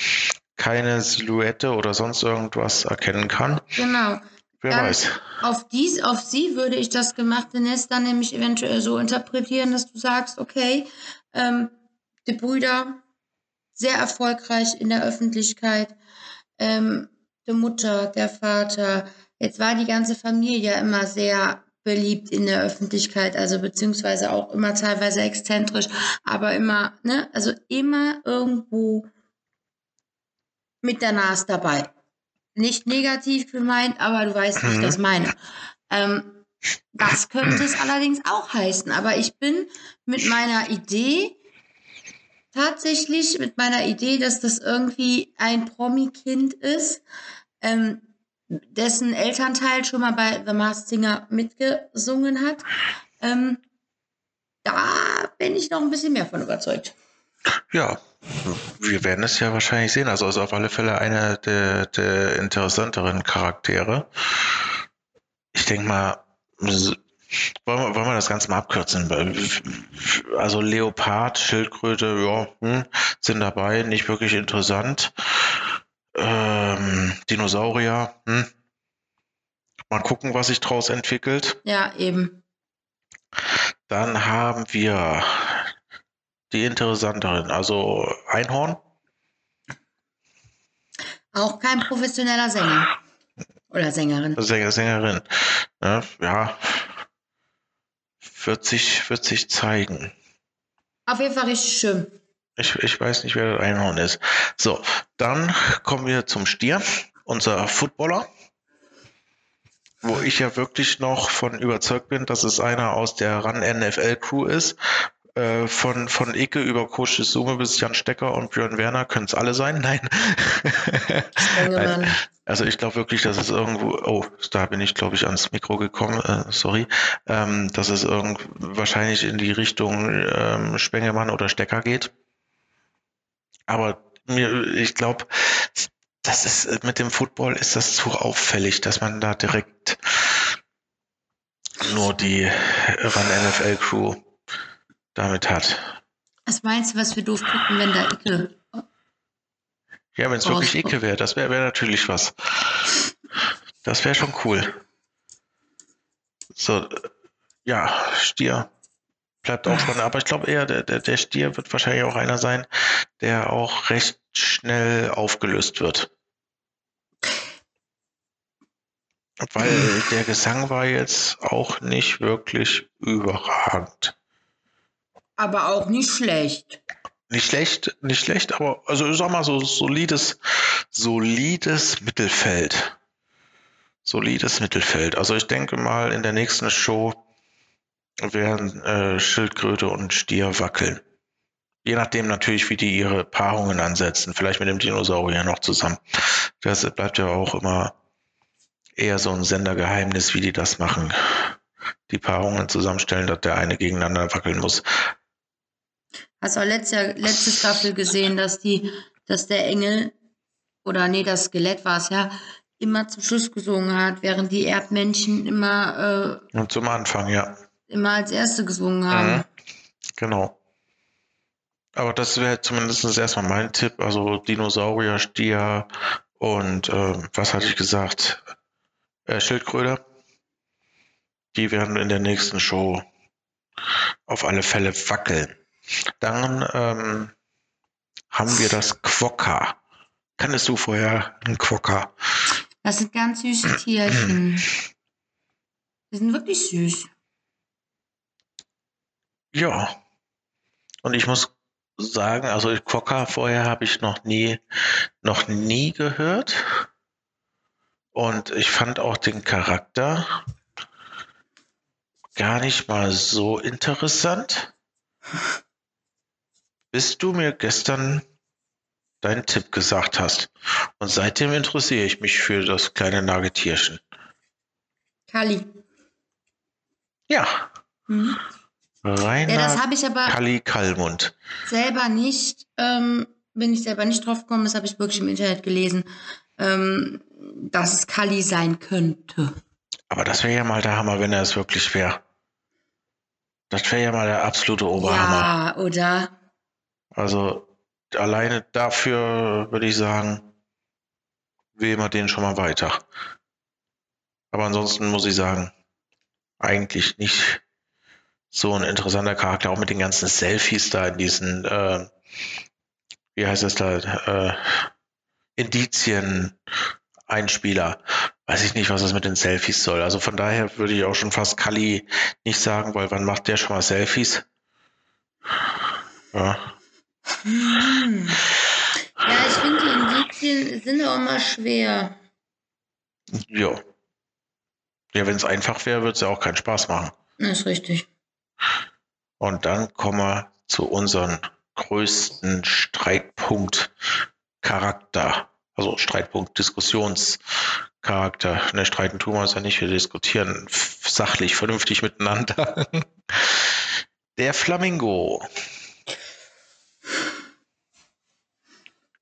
keine Silhouette oder sonst irgendwas erkennen kann. Genau. Wer dann weiß. Auf, dies, auf sie würde ich das gemachte Nest dann nämlich eventuell so interpretieren, dass du sagst, okay, ähm, die Brüder sehr erfolgreich in der Öffentlichkeit, ähm, die Mutter, der Vater. Jetzt war die ganze Familie immer sehr beliebt in der Öffentlichkeit, also beziehungsweise auch immer teilweise exzentrisch, aber immer, ne, also immer irgendwo mit der Nase dabei. Nicht negativ gemeint, aber du weißt, wie ich mhm. das meine. Ähm, das könnte es allerdings auch heißen, aber ich bin mit meiner Idee tatsächlich mit meiner Idee, dass das irgendwie ein Promi-Kind ist, ähm, dessen Elternteil schon mal bei The Masked Singer mitgesungen hat. Ähm, da bin ich noch ein bisschen mehr von überzeugt. Ja, wir werden es ja wahrscheinlich sehen. Also ist auf alle Fälle einer der, der interessanteren Charaktere. Ich denke mal, wollen wir, wollen wir das Ganze mal abkürzen? Also Leopard, Schildkröte, ja, hm, sind dabei, nicht wirklich interessant. Ähm, Dinosaurier, hm. Mal gucken, was sich daraus entwickelt. Ja, eben. Dann haben wir die interessanteren, also Einhorn. Auch kein professioneller Sänger. Oder Sängerin. Sänger, Sängerin. Ja, wird sich, wird sich zeigen. Auf jeden Fall richtig schön. Ich, ich weiß nicht, wer das Einhorn ist. So, dann kommen wir zum Stier, unser Footballer, wo ich ja wirklich noch von überzeugt bin, dass es einer aus der RAN NFL Crew ist. Äh, von, von Icke über Coach Summe bis Jan Stecker und Björn Werner können es alle sein. Nein. *laughs* Nein. Also ich glaube wirklich, dass es irgendwo, oh, da bin ich, glaube ich, ans Mikro gekommen, äh, sorry, ähm, dass es irgend wahrscheinlich in die Richtung ähm, Spengemann oder Stecker geht. Aber mir, ich glaube, das ist mit dem Football ist das zu auffällig, dass man da direkt nur die Run NFL Crew damit hat. Was meinst du, was wir doof gucken, wenn da Icke? Ja, wenn es wirklich Icke wäre, das wäre wär natürlich was. Das wäre schon cool. So, ja, Stier bleibt auch spannend. Aber ich glaube eher, der, der, der Stier wird wahrscheinlich auch einer sein, der auch recht schnell aufgelöst wird. Weil *laughs* der Gesang war jetzt auch nicht wirklich überragend. Aber auch nicht schlecht. Nicht schlecht, nicht schlecht, aber also ich sag mal so solides, solides Mittelfeld. Solides Mittelfeld. Also ich denke mal, in der nächsten Show werden äh, Schildkröte und Stier wackeln. Je nachdem natürlich, wie die ihre Paarungen ansetzen. Vielleicht mit dem Dinosaurier noch zusammen. Das bleibt ja auch immer eher so ein Sendergeheimnis, wie die das machen. Die Paarungen zusammenstellen, dass der eine gegeneinander wackeln muss. Hast du auch letzte, letzte Staffel gesehen, dass die, dass der Engel oder nee, das Skelett war es ja, immer zum Schluss gesungen hat, während die Erdmännchen immer äh, Und zum Anfang, ja. Immer als erste gesungen haben. Mhm. Genau. Aber das wäre zumindest erstmal mein Tipp. Also Dinosaurier, Stier und äh, was hatte ich gesagt? Äh, Schildkröte. Die werden in der nächsten Show auf alle Fälle wackeln. Dann ähm, haben wir das Quokka. Kannst du vorher ein Quokka? Das sind ganz süße Tierchen. Die sind wirklich süß. Ja. Und ich muss sagen, also Quokka vorher habe ich noch nie, noch nie gehört. Und ich fand auch den Charakter gar nicht mal so interessant bis du mir gestern deinen Tipp gesagt hast. Und seitdem interessiere ich mich für das kleine Nagetierchen. Kali. Ja. Mhm. Rainer ja, das habe ich aber Kali Kallmund. Selber nicht, ähm, bin ich selber nicht drauf gekommen, das habe ich wirklich im Internet gelesen, ähm, dass es Kali sein könnte. Aber das wäre ja mal der Hammer, wenn er es wirklich wäre. Das wäre ja mal der absolute Oberhammer. Ja, oder? Also alleine dafür würde ich sagen, wählen wir den schon mal weiter. Aber ansonsten muss ich sagen, eigentlich nicht so ein interessanter Charakter, auch mit den ganzen Selfies da in diesen, äh, wie heißt das da, äh, Indizien Einspieler. Weiß ich nicht, was das mit den Selfies soll. Also von daher würde ich auch schon fast Kali nicht sagen, weil wann macht der schon mal Selfies? Ja. Hm. Ja, ich finde, die Indizien sind auch mal schwer. Ja. Ja, wenn es einfach wäre, würde es ja auch keinen Spaß machen. Das ist richtig. Und dann kommen wir zu unserem größten Streitpunkt Charakter. Also Streitpunkt Diskussionscharakter. Ne, streiten tun wir uns ja nicht, wir diskutieren sachlich, vernünftig miteinander. *laughs* Der Flamingo.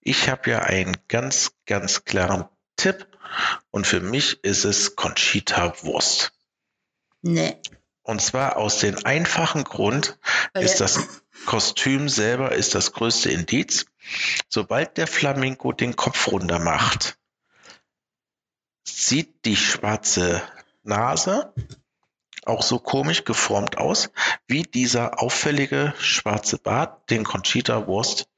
Ich habe ja einen ganz, ganz klaren Tipp und für mich ist es Conchita Wurst. Nee. Und zwar aus dem einfachen Grund Weil ist das Kostüm selber ist das größte Indiz. Sobald der Flamingo den Kopf runter macht, sieht die schwarze Nase auch so komisch geformt aus, wie dieser auffällige schwarze Bart, den Conchita Wurst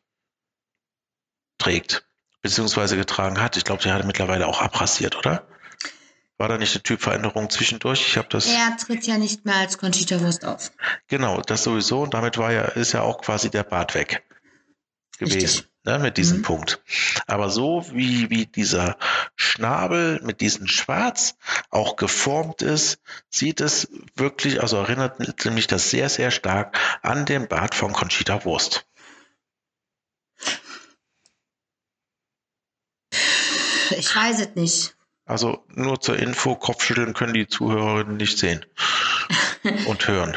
trägt, beziehungsweise getragen hat. Ich glaube, sie hat mittlerweile auch abrasiert, oder? War da nicht eine Typveränderung zwischendurch? Ich habe das. Er tritt ja nicht mehr als Conchita Wurst auf. Genau, das sowieso. Und damit war ja, ist ja auch quasi der Bart weg gewesen. Ne, mit diesem mhm. Punkt. Aber so wie, wie dieser Schnabel mit diesem Schwarz auch geformt ist, sieht es wirklich, also erinnert mich das sehr, sehr stark an den Bart von Conchita Wurst. Ich weiß es nicht. Also nur zur Info, Kopfschütteln können die Zuhörerinnen nicht sehen *laughs* und hören.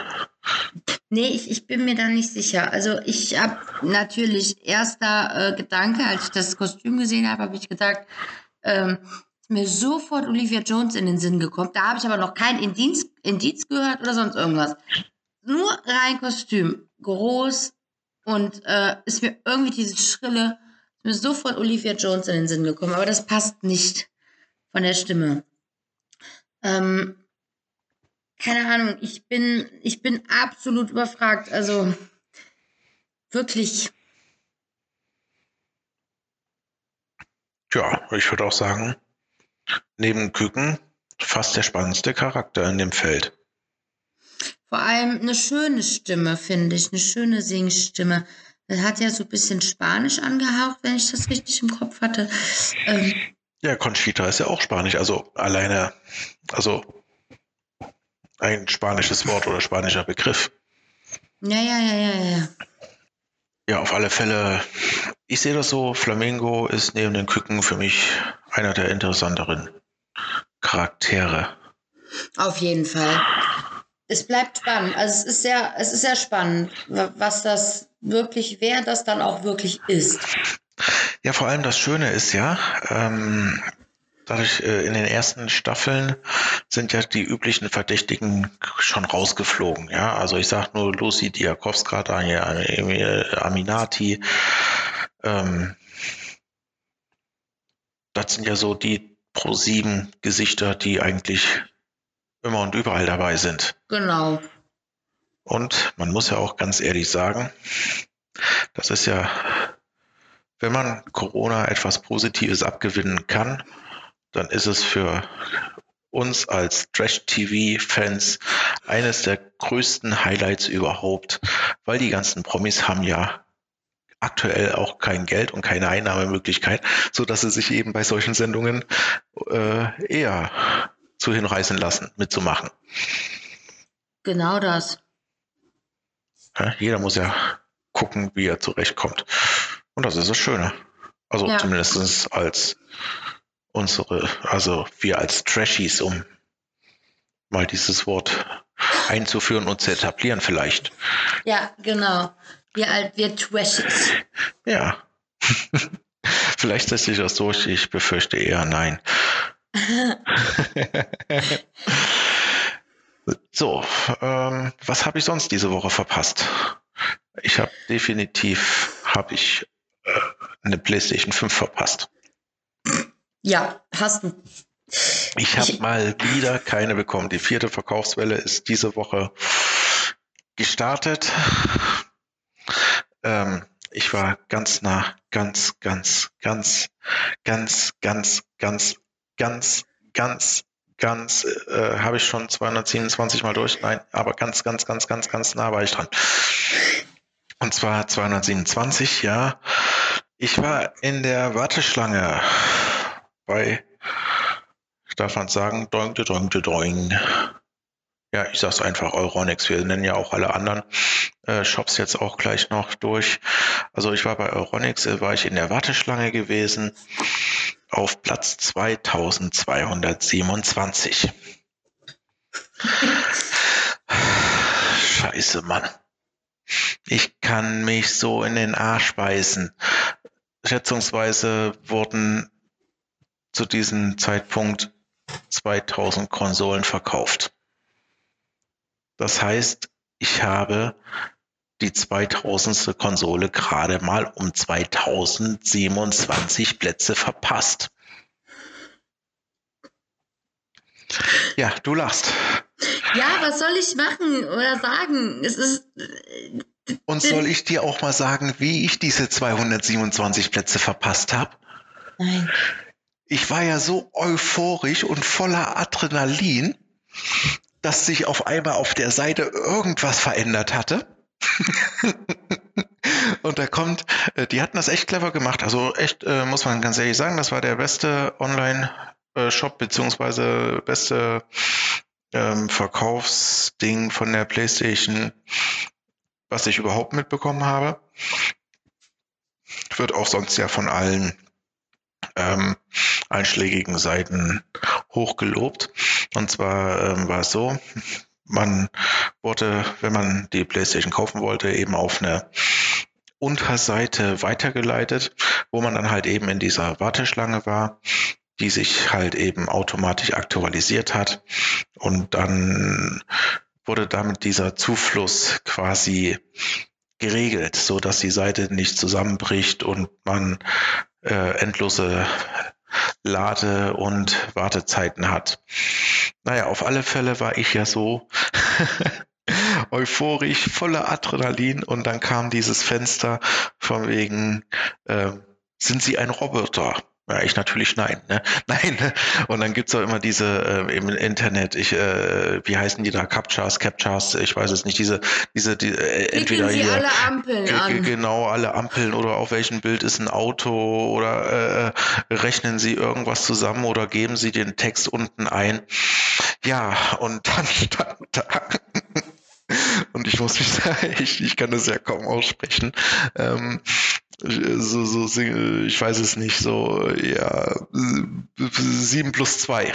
Nee, ich, ich bin mir da nicht sicher. Also ich habe natürlich erster äh, Gedanke, als ich das Kostüm gesehen habe, habe ich gesagt, ähm, mir sofort Olivia Jones in den Sinn gekommen. Da habe ich aber noch kein Indiz, Indiz gehört oder sonst irgendwas. Nur rein Kostüm, groß und äh, ist mir irgendwie dieses schrille mir sofort Olivia Jones in den Sinn gekommen, aber das passt nicht von der Stimme. Ähm, keine Ahnung, ich bin, ich bin absolut überfragt. Also wirklich. Ja, ich würde auch sagen, neben Küken fast der spannendste Charakter in dem Feld. Vor allem eine schöne Stimme, finde ich, eine schöne Singstimme. Er hat ja so ein bisschen Spanisch angehaucht, wenn ich das richtig im Kopf hatte. Ähm, ja, Conchita ist ja auch Spanisch, also alleine, also ein spanisches Wort oder spanischer Begriff. Ja, ja, ja, ja, ja. Ja, auf alle Fälle. Ich sehe das so, Flamingo ist neben den Küken für mich einer der interessanteren Charaktere. Auf jeden Fall. Es bleibt spannend. Also es ist sehr, es ist sehr spannend, was das wirklich, wer das dann auch wirklich ist. Ja, vor allem das Schöne ist ja, ähm, dadurch äh, in den ersten Staffeln sind ja die üblichen Verdächtigen schon rausgeflogen. Ja, also ich sage nur Lucy Diakowska, Daniel Aminati. Ähm, das sind ja so die Pro 7 Gesichter, die eigentlich immer und überall dabei sind. Genau. Und man muss ja auch ganz ehrlich sagen, das ist ja, wenn man Corona etwas Positives abgewinnen kann, dann ist es für uns als Trash-TV-Fans eines der größten Highlights überhaupt, weil die ganzen Promis haben ja aktuell auch kein Geld und keine Einnahmemöglichkeit, so dass sie sich eben bei solchen Sendungen äh, eher zu hinreißen lassen, mitzumachen. Genau das. Ja, jeder muss ja gucken, wie er zurechtkommt. Und das ist das Schöne. Also ja. zumindest als unsere, also wir als Trashies, um mal dieses Wort einzuführen und zu etablieren vielleicht. Ja, genau. Wir, alt, wir Trashies. Ja. *laughs* vielleicht setzt sich das durch, ich befürchte eher nein. *laughs* *laughs* so, ähm, was habe ich sonst diese Woche verpasst? Ich habe definitiv, habe ich äh, eine PlayStation 5 verpasst. Ja, hast du. Ich habe mal wieder keine bekommen. Die vierte Verkaufswelle ist diese Woche gestartet. Ähm, ich war ganz nah, ganz, ganz, ganz, ganz, ganz, ganz, ganz, ganz, ganz, äh, habe ich schon 227 mal durch. Nein, aber ganz, ganz, ganz, ganz, ganz nah war ich dran. Und zwar 227, ja. Ich war in der Warteschlange bei, darf man sagen, doinkte, doinkte, doing. Ja, ich sag's einfach Euronics. Wir nennen ja auch alle anderen äh, Shops jetzt auch gleich noch durch. Also ich war bei Euronics, äh, war ich in der Warteschlange gewesen auf Platz 2227. Scheiße, Mann. Ich kann mich so in den Arsch beißen. Schätzungsweise wurden zu diesem Zeitpunkt 2000 Konsolen verkauft. Das heißt, ich habe die 2000. Konsole gerade mal um 2027 Plätze verpasst. Ja, du lachst. Ja, was soll ich machen oder sagen? Es ist. Und soll ich dir auch mal sagen, wie ich diese 227 Plätze verpasst habe? Nein. Ich war ja so euphorisch und voller Adrenalin, dass sich auf einmal auf der Seite irgendwas verändert hatte. *laughs* und da kommt, äh, die hatten das echt clever gemacht. Also echt, äh, muss man ganz ehrlich sagen, das war der beste Online-Shop beziehungsweise beste ähm, Verkaufsding von der PlayStation, was ich überhaupt mitbekommen habe. Wird auch sonst ja von allen ähm, einschlägigen Seiten hochgelobt. Und zwar ähm, war es so, man wurde, wenn man die PlayStation kaufen wollte, eben auf eine Unterseite weitergeleitet, wo man dann halt eben in dieser Warteschlange war, die sich halt eben automatisch aktualisiert hat. Und dann wurde damit dieser Zufluss quasi geregelt, so dass die Seite nicht zusammenbricht und man äh, endlose Lade- und Wartezeiten hat. Naja, auf alle Fälle war ich ja so *laughs* euphorisch, voller Adrenalin und dann kam dieses Fenster von wegen, äh, sind Sie ein Roboter? Ja, ich natürlich nein. Ne? *laughs* Nein. Ne? Und dann gibt's auch immer diese äh, im Internet, ich, äh, wie heißen die da, Captchas, Captchas, ich weiß es nicht, diese, diese, die, äh, entweder Sie hier. alle Ampeln an. Genau, alle Ampeln oder auf welchem Bild ist ein Auto oder äh, rechnen Sie irgendwas zusammen oder geben Sie den Text unten ein. Ja, und dann stand da. *laughs* Und ich muss mich sagen, *laughs* ich, ich kann das ja kaum aussprechen. Ähm, so, so, ich weiß es nicht, so, ja, sieben plus zwei.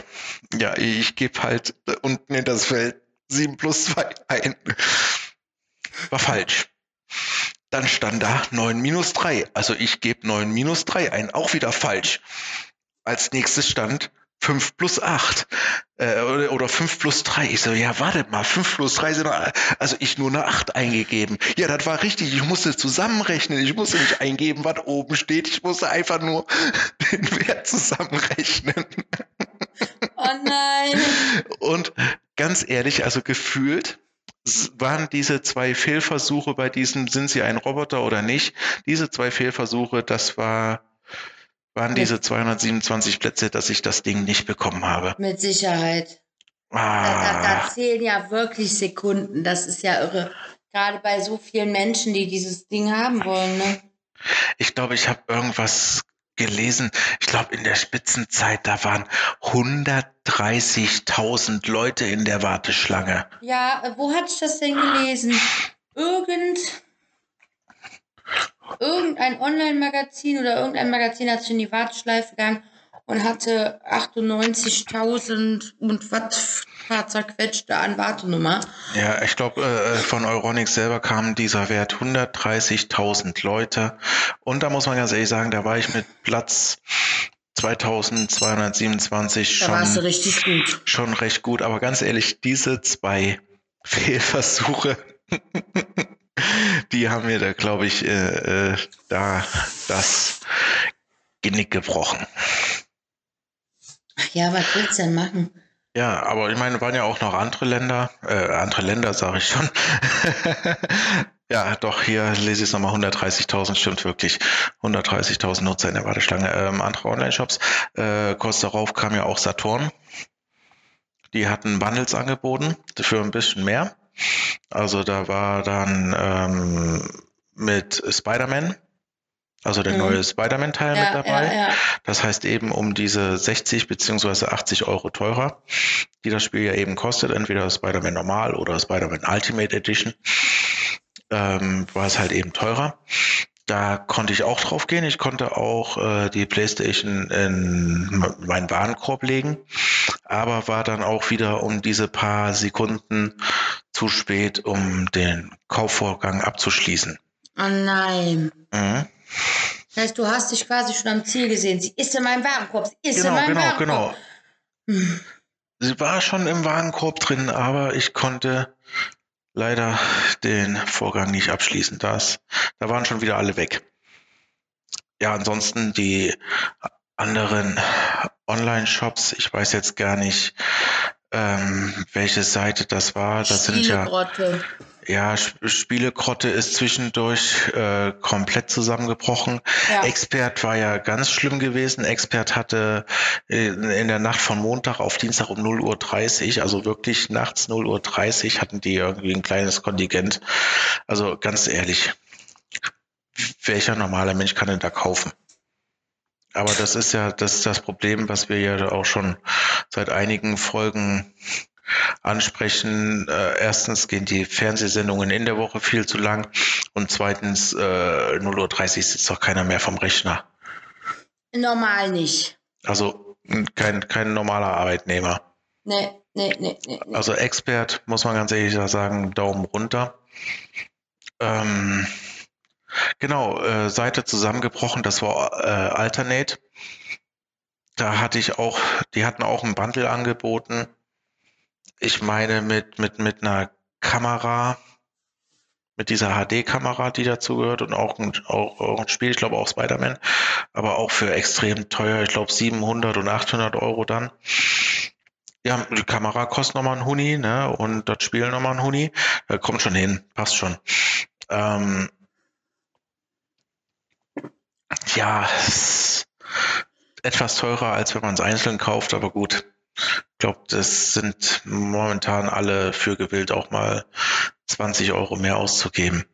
Ja, ich gebe halt unten in das Feld sieben plus zwei ein. War falsch. Dann stand da neun minus drei. Also ich gebe neun minus drei ein. Auch wieder falsch. Als nächstes stand 5 plus 8 äh, oder, oder 5 plus 3. Ich so, ja, warte mal, 5 plus 3 sind, also ich nur eine 8 eingegeben. Ja, das war richtig, ich musste zusammenrechnen, ich musste nicht eingeben, was oben steht, ich musste einfach nur *laughs* den Wert zusammenrechnen. Oh nein. Und ganz ehrlich, also gefühlt waren diese zwei Fehlversuche bei diesem, sind sie ein Roboter oder nicht, diese zwei Fehlversuche, das war waren diese 227 Plätze, dass ich das Ding nicht bekommen habe. Mit Sicherheit. Ah. Da, da, da, zählen ja wirklich Sekunden. Das ist ja irre. Gerade bei so vielen Menschen, die dieses Ding haben wollen. Ne? Ich glaube, ich habe irgendwas gelesen. Ich glaube, in der Spitzenzeit, da waren 130.000 Leute in der Warteschlange. Ja, wo hatte ich das denn gelesen? Irgend irgendein Online-Magazin oder irgendein Magazin hat sich in die Warteschleife gegangen und hatte 98.000 und was paar zerquetschte an Wartenummer. Ja, ich glaube, äh, von Euronics selber kam dieser Wert 130.000 Leute. Und da muss man ganz ehrlich sagen, da war ich mit Platz 2227 da schon, schon recht gut. Aber ganz ehrlich, diese zwei *laughs* Fehlversuche die haben mir da, glaube ich, äh, äh, da das Genick gebrochen. Ach ja, was willst du denn machen? Ja, aber ich meine, waren ja auch noch andere Länder, äh, andere Länder sage ich schon. *laughs* ja, doch, hier lese ich es nochmal, 130.000 stimmt wirklich. 130.000 Nutzer in der Warteschlange. Ähm, andere Online-Shops, äh, kurz darauf kam ja auch Saturn. Die hatten Bundles angeboten für ein bisschen mehr. Also da war dann ähm, mit Spider-Man, also der mhm. neue Spider-Man-Teil ja, mit dabei. Ja, ja. Das heißt eben um diese 60 beziehungsweise 80 Euro teurer, die das Spiel ja eben kostet, entweder Spider-Man Normal oder Spider-Man Ultimate Edition, ähm, war es halt eben teurer. Da konnte ich auch drauf gehen. Ich konnte auch äh, die PlayStation in meinen Warenkorb legen, aber war dann auch wieder um diese paar Sekunden zu spät, um den Kaufvorgang abzuschließen. Oh nein. Mhm. Das heißt, du hast dich quasi schon am Ziel gesehen. Sie ist in meinem Warenkorb. Sie ist genau, in meinem genau, Warenkorb. Genau, genau. Sie war schon im Warenkorb drin, aber ich konnte leider den Vorgang nicht abschließen. Das, da waren schon wieder alle weg. Ja, ansonsten die anderen Online-Shops, ich weiß jetzt gar nicht, ähm, welche Seite das war. Das sind ja ja, Spielegrotte ist zwischendurch äh, komplett zusammengebrochen. Ja. Expert war ja ganz schlimm gewesen. Expert hatte äh, in der Nacht von Montag auf Dienstag um 0.30 Uhr, also wirklich nachts 0.30 Uhr, hatten die irgendwie ein kleines Kontingent. Also ganz ehrlich, welcher normale Mensch kann denn da kaufen? Aber das ist ja das, ist das Problem, was wir ja auch schon seit einigen Folgen ansprechen. Äh, erstens gehen die Fernsehsendungen in der Woche viel zu lang und zweitens äh, 0.30 Uhr sitzt doch keiner mehr vom Rechner. Normal nicht. Also kein, kein normaler Arbeitnehmer. Nee, nee, nee, nee. nee. Also Expert, muss man ganz ehrlich sagen, Daumen runter. Ähm, genau, äh, Seite zusammengebrochen, das war äh, Alternate. Da hatte ich auch, die hatten auch ein Bundle angeboten ich meine mit, mit, mit einer Kamera, mit dieser HD-Kamera, die dazu gehört und auch ein, auch, auch ein Spiel, ich glaube auch Spider-Man, aber auch für extrem teuer, ich glaube 700 und 800 Euro dann. Ja, die Kamera kostet nochmal ein Huni, ne? Und das Spiel nochmal ein Huni. Kommt schon hin, passt schon. Ähm, ja, etwas teurer, als wenn man es einzeln kauft, aber gut. Ich glaube, das sind momentan alle für gewillt, auch mal 20 Euro mehr auszugeben.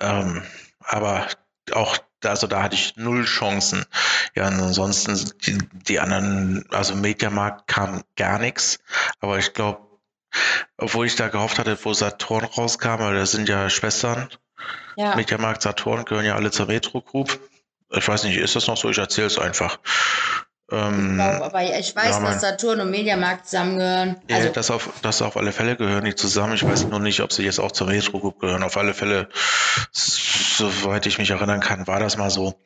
Ähm, aber auch, also da hatte ich null Chancen. Ja, ansonsten die, die anderen, also Mediamarkt kam gar nichts. Aber ich glaube, obwohl ich da gehofft hatte, wo Saturn rauskam, weil das sind ja Schwestern. Ja. Mediamarkt, Saturn gehören ja alle zur Metro Group. Ich weiß nicht, ist das noch so? Ich erzähle es einfach. Ähm, ich glaube, aber ich weiß, ja, dass Saturn und Mediamarkt zusammengehören. Also, ja, das auf, das auf alle Fälle gehören die zusammen. Ich weiß nur nicht, ob sie jetzt auch zur Metro Group gehören. Auf alle Fälle, soweit ich mich erinnern kann, war das mal so.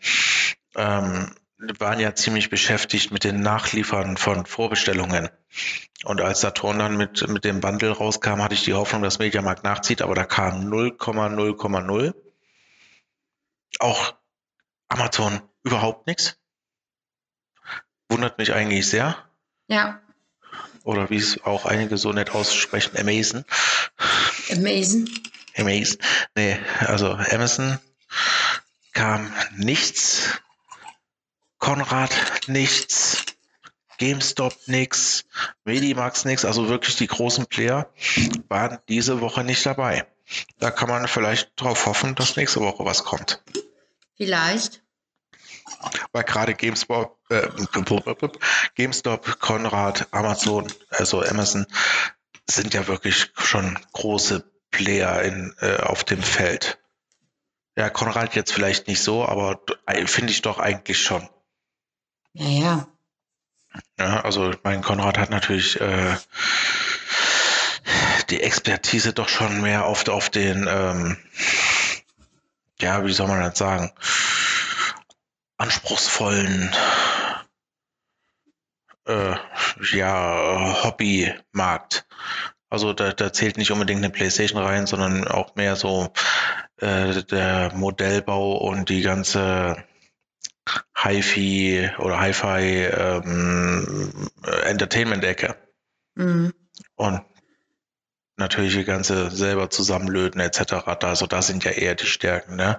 Ähm, waren ja ziemlich beschäftigt mit den Nachliefern von Vorbestellungen. Und als Saturn dann mit, mit dem Bundle rauskam, hatte ich die Hoffnung, dass Mediamarkt nachzieht, aber da kam 0,0,0. Auch Amazon überhaupt nichts. Wundert mich eigentlich sehr. Ja. Oder wie es auch einige so nett aussprechen, Amazon. Amazon. Amazon. Nee, also Amazon kam nichts. Konrad nichts. GameStop nichts. Medimax nichts. Also wirklich die großen Player waren diese Woche nicht dabei. Da kann man vielleicht drauf hoffen, dass nächste Woche was kommt. Vielleicht. Weil gerade GameStop, äh, GameStop, Konrad, Amazon, also Amazon sind ja wirklich schon große Player in, äh, auf dem Feld. Ja, Konrad jetzt vielleicht nicht so, aber äh, finde ich doch eigentlich schon. Ja, ja. Ja, also mein Konrad hat natürlich äh, die Expertise doch schon mehr oft auf den, ähm, ja, wie soll man das sagen, anspruchsvollen äh, ja, Hobbymarkt. Also da, da zählt nicht unbedingt eine Playstation rein, sondern auch mehr so äh, der Modellbau und die ganze Hi-Fi oder Hi-Fi ähm, Entertainment-Ecke. Mhm. Und natürlich die ganze selber zusammenlöten etc. Also da sind ja eher die Stärken. Ne?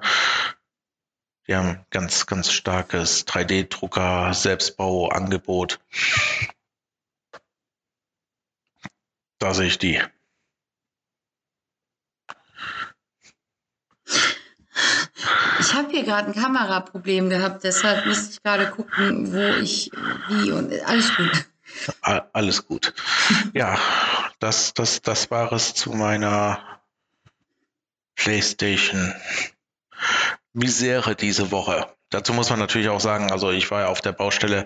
Die haben ganz, ganz starkes 3D-Drucker, Selbstbau-Angebot. Da sehe ich die. Ich habe hier gerade ein Kameraproblem gehabt, deshalb müsste ich gerade gucken, wo ich wie und alles gut. Alles gut. Ja, das, das, das war es zu meiner PlayStation Misere diese Woche. Dazu muss man natürlich auch sagen, also ich war ja auf der Baustelle.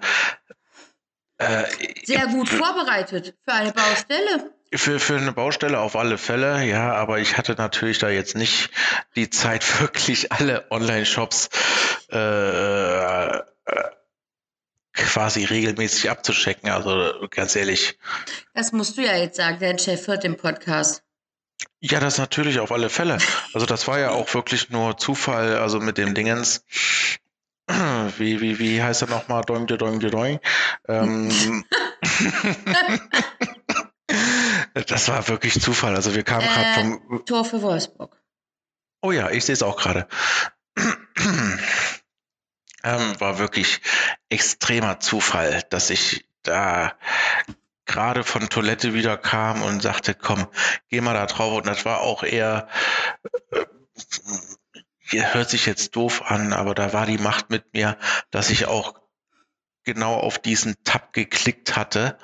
Äh, Sehr gut vorbereitet für eine Baustelle. Für, für eine Baustelle auf alle Fälle, ja, aber ich hatte natürlich da jetzt nicht die Zeit, *laughs* wirklich alle Online-Shops äh, äh, quasi regelmäßig abzuchecken. Also ganz ehrlich. Das musst du ja jetzt sagen, dein Chef hört den Podcast. Ja, das natürlich auf alle Fälle. Also das war ja auch wirklich nur Zufall, also mit dem Dingens. *clears throat* Wie, wie, wie heißt er nochmal? Doing, doing, doing. Ähm, *laughs* das war wirklich Zufall. Also wir kamen äh, gerade vom Tor für Wolfsburg. Oh ja, ich sehe es auch gerade. ähm, war wirklich extremer Zufall, dass ich da gerade von Toilette wieder kam und sagte, komm, geh mal da drauf. Und das war auch eher, äh, hört sich jetzt doof an, aber da war die Macht mit mir, dass ich auch genau auf diesen Tab geklickt hatte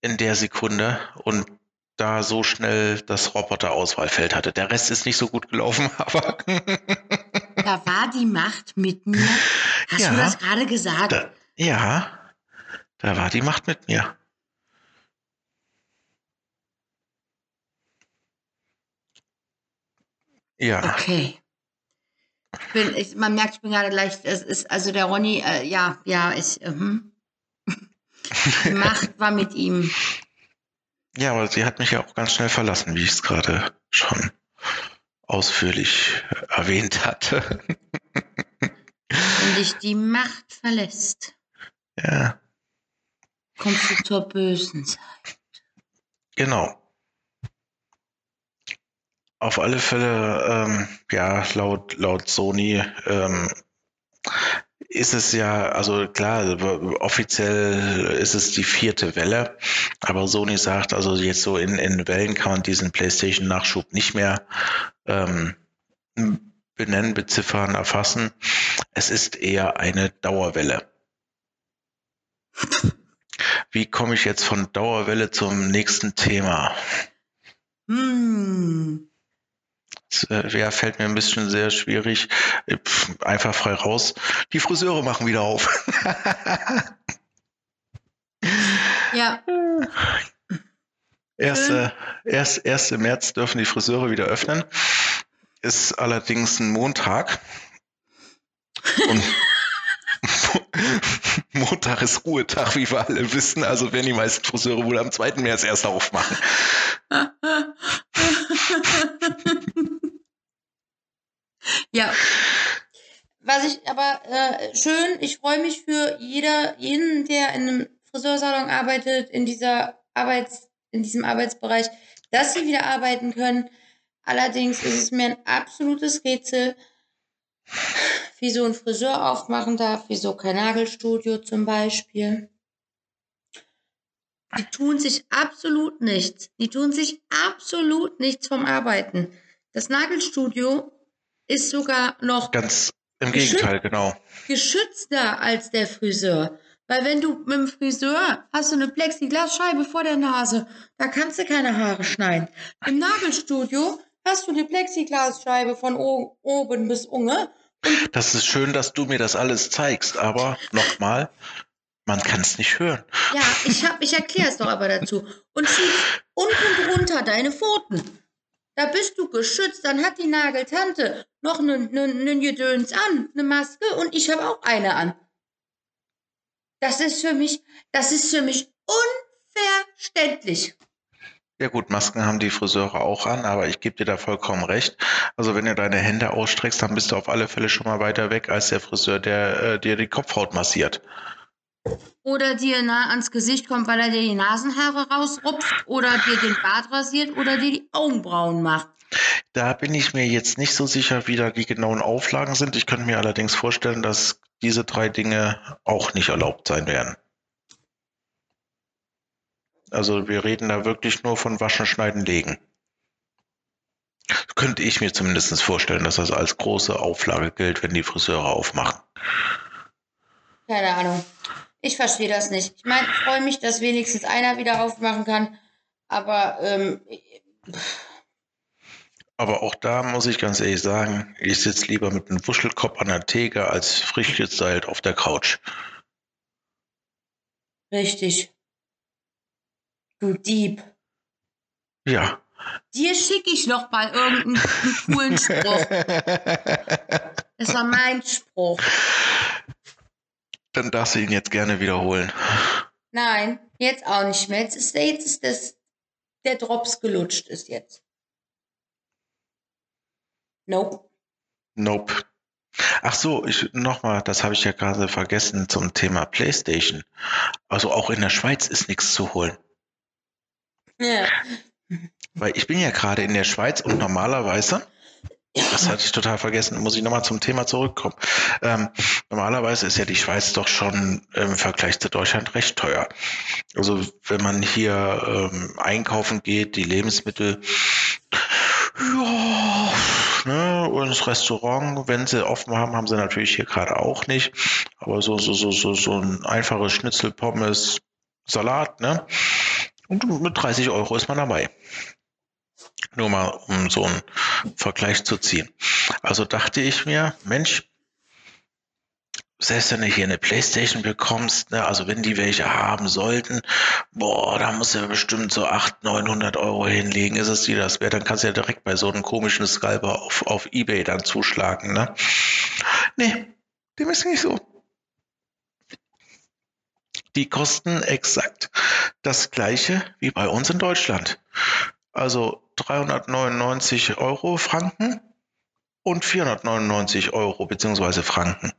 in der Sekunde und da so schnell das Roboterauswahlfeld hatte. Der Rest ist nicht so gut gelaufen, *laughs* aber. da war die Macht mit mir. Hast ja, du das gerade gesagt? Da, ja. Da war die Macht mit mir. Ja. Okay. Ich bin, ich, man merkt, ich bin gerade leicht, es ist, also der Ronny, äh, ja, ja, ich, äh, hm. *laughs* die Macht war mit ihm. Ja, aber sie hat mich ja auch ganz schnell verlassen, wie ich es gerade schon ausführlich erwähnt hatte. Wenn dich die Macht verlässt, ja, kommst du zur bösen Seite. genau. Auf alle Fälle, ähm, ja, laut, laut Sony ähm, ist es ja, also klar, offiziell ist es die vierte Welle, aber Sony sagt, also jetzt so in, in Wellen kann man diesen PlayStation-Nachschub nicht mehr ähm, benennen, beziffern, erfassen. Es ist eher eine Dauerwelle. *laughs* Wie komme ich jetzt von Dauerwelle zum nächsten Thema? Hm. Das, äh, ja, fällt mir ein bisschen sehr schwierig. Pff, einfach frei raus. Die Friseure machen wieder auf. *laughs* Ja, Erste, erst, 1. März dürfen die Friseure wieder öffnen. Ist allerdings ein Montag. Und *laughs* *laughs* Montag ist Ruhetag, wie wir alle wissen. Also werden die meisten Friseure wohl am 2. März erst aufmachen. *laughs* ja. Was ich aber äh, schön, ich freue mich für jeder, jeden, der in einem Friseursalon arbeitet, in dieser Arbeits, in diesem Arbeitsbereich, dass sie wieder arbeiten können. Allerdings ist es mir ein absolutes Rätsel, wieso ein Friseur aufmachen darf, wieso kein Nagelstudio zum Beispiel. Die tun sich absolut nichts. Die tun sich absolut nichts vom Arbeiten. Das Nagelstudio ist sogar noch Ganz im Gegenteil, genau. geschützter als der Friseur. Weil wenn du mit dem Friseur hast du eine Plexiglasscheibe vor der Nase, da kannst du keine Haare schneiden. Im Nagelstudio hast du die Plexiglasscheibe von oben bis unge. Das ist schön, dass du mir das alles zeigst, aber nochmal, man kann es nicht hören. Ja, ich hab, ich erkläre es doch aber dazu. Und schiebst unten drunter deine Pfoten. Da bist du geschützt. Dann hat die Nageltante noch einen ne, ne Gedöns an, eine Maske und ich habe auch eine an. Das ist für mich, das ist für mich unverständlich. Ja gut, Masken haben die Friseure auch an, aber ich gebe dir da vollkommen recht. Also wenn du deine Hände ausstreckst, dann bist du auf alle Fälle schon mal weiter weg als der Friseur, der äh, dir die Kopfhaut massiert. Oder dir nah ans Gesicht kommt, weil er dir die Nasenhaare rausrupft oder dir den Bart rasiert oder dir die Augenbrauen macht. Da bin ich mir jetzt nicht so sicher, wie da die genauen Auflagen sind. Ich könnte mir allerdings vorstellen, dass diese drei Dinge auch nicht erlaubt sein werden. Also wir reden da wirklich nur von Waschen, Schneiden, Legen. Könnte ich mir zumindest vorstellen, dass das als große Auflage gilt, wenn die Friseure aufmachen. Keine Ahnung. Ich verstehe das nicht. Ich meine, ich freue mich, dass wenigstens einer wieder aufmachen kann. Aber ähm, Aber auch da muss ich ganz ehrlich sagen, ich sitze lieber mit einem Wuschelkopf an der Theke als frisch gestylt auf der Couch. richtig. Du Dieb. Ja. Dir schicke ich noch mal irgendeinen coolen Spruch. Das war mein Spruch. Dann darfst du ihn jetzt gerne wiederholen. Nein, jetzt auch nicht mehr. Jetzt ist, jetzt ist das, der Drops gelutscht ist jetzt. Nope. Nope. Ach so, ich nochmal, das habe ich ja gerade vergessen zum Thema PlayStation. Also auch in der Schweiz ist nichts zu holen. Ja. Weil ich bin ja gerade in der Schweiz und normalerweise, das hatte ich total vergessen, muss ich nochmal zum Thema zurückkommen. Ähm, normalerweise ist ja die Schweiz doch schon im Vergleich zu Deutschland recht teuer. Also wenn man hier ähm, einkaufen geht, die Lebensmittel, ja, ne, und das Restaurant, wenn sie offen haben, haben sie natürlich hier gerade auch nicht. Aber so, so, so, so, so ein einfaches Schnitzel, Pommes, Salat, ne? Und mit 30 Euro ist man dabei. Nur mal, um so einen Vergleich zu ziehen. Also dachte ich mir, Mensch, selbst wenn du hier eine Playstation bekommst, ne, also wenn die welche haben sollten, boah, da musst du bestimmt so 800, 900 Euro hinlegen, ist es dir das wert, dann kannst du ja direkt bei so einem komischen Scalper auf, auf Ebay dann zuschlagen, ne? Nee, dem ist nicht so. Die kosten exakt das gleiche wie bei uns in Deutschland. Also 399 Euro Franken und 499 Euro beziehungsweise Franken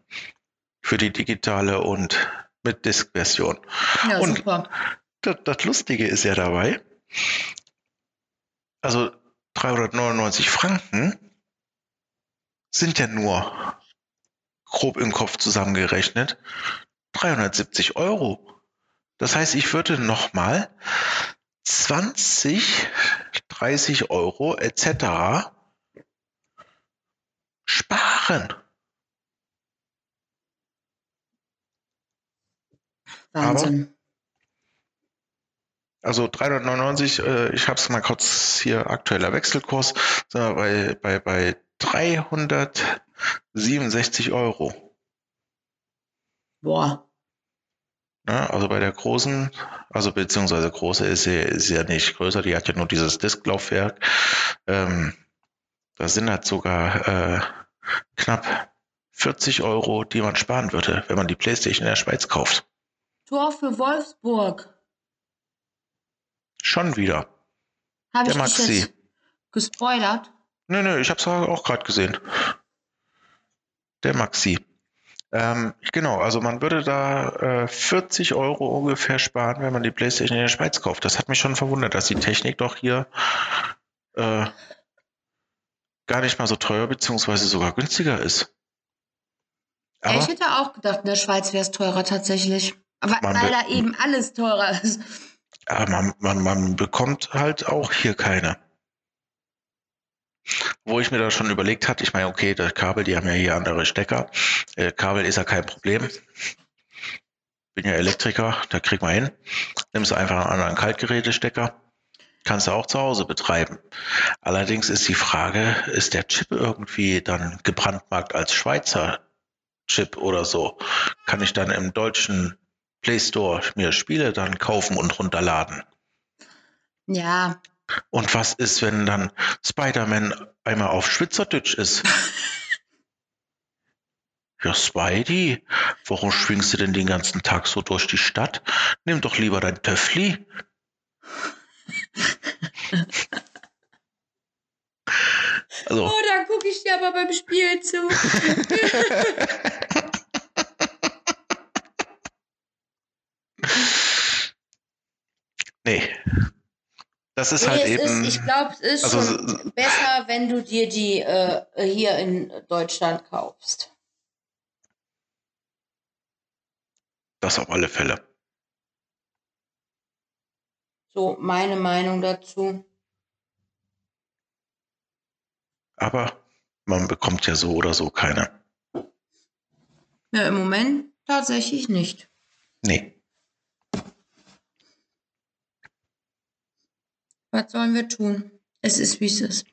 für die digitale und mit Disk-Version. Ja, und super. Das, das Lustige ist ja dabei, also 399 Franken sind ja nur grob im Kopf zusammengerechnet 370 Euro. Das heißt, ich würde nochmal 20, 30 Euro etc. sparen. Wahnsinn. Aber, also 399, äh, ich habe es mal kurz hier, aktueller Wechselkurs, bei, bei, bei 367 Euro. Boah. Ja, also bei der großen, also beziehungsweise große ist sie, ist ja nicht größer, die hat ja nur dieses Disklaufwerk. Ähm, da sind halt sogar äh, knapp 40 Euro, die man sparen würde, wenn man die Playstation in der Schweiz kauft. Tor für Wolfsburg. Schon wieder. Habe ich Maxi. Jetzt gespoilert? Nö, nö, ich habe es auch gerade gesehen. Der Maxi. Ähm, genau, also man würde da äh, 40 Euro ungefähr sparen, wenn man die PlayStation in der Schweiz kauft. Das hat mich schon verwundert, dass die Technik doch hier äh, gar nicht mal so teuer beziehungsweise sogar günstiger ist. Aber ich hätte auch gedacht, in der Schweiz wäre es teurer tatsächlich. Aber weil da eben alles teurer ist. Aber man, man, man bekommt halt auch hier keine. Wo ich mir da schon überlegt hatte, ich meine, okay, das Kabel, die haben ja hier andere Stecker. Äh, Kabel ist ja kein Problem. Bin ja Elektriker, da kriegt man hin. Nimmst einfach einen anderen Kaltgerätestecker. Kannst du auch zu Hause betreiben. Allerdings ist die Frage, ist der Chip irgendwie dann gebrandmarkt als Schweizer Chip oder so? Kann ich dann im deutschen Play Store mir Spiele dann kaufen und runterladen? Ja, und was ist, wenn dann Spider-Man einmal auf Schwitzerdütsch ist? *laughs* ja, Spidey, warum schwingst du denn den ganzen Tag so durch die Stadt? Nimm doch lieber dein Töffli. *laughs* Also. Oh, da gucke ich dir aber beim Spiel zu. *laughs* nee, das ist nee, halt eben. Ist, ich glaube, es ist also, schon besser, wenn du dir die äh, hier in Deutschland kaufst. Das auf alle Fälle. So, meine Meinung dazu. Aber man bekommt ja so oder so keine. Ja, im Moment tatsächlich nicht. Nee. Was sollen wir tun? Es ist, wie es ist.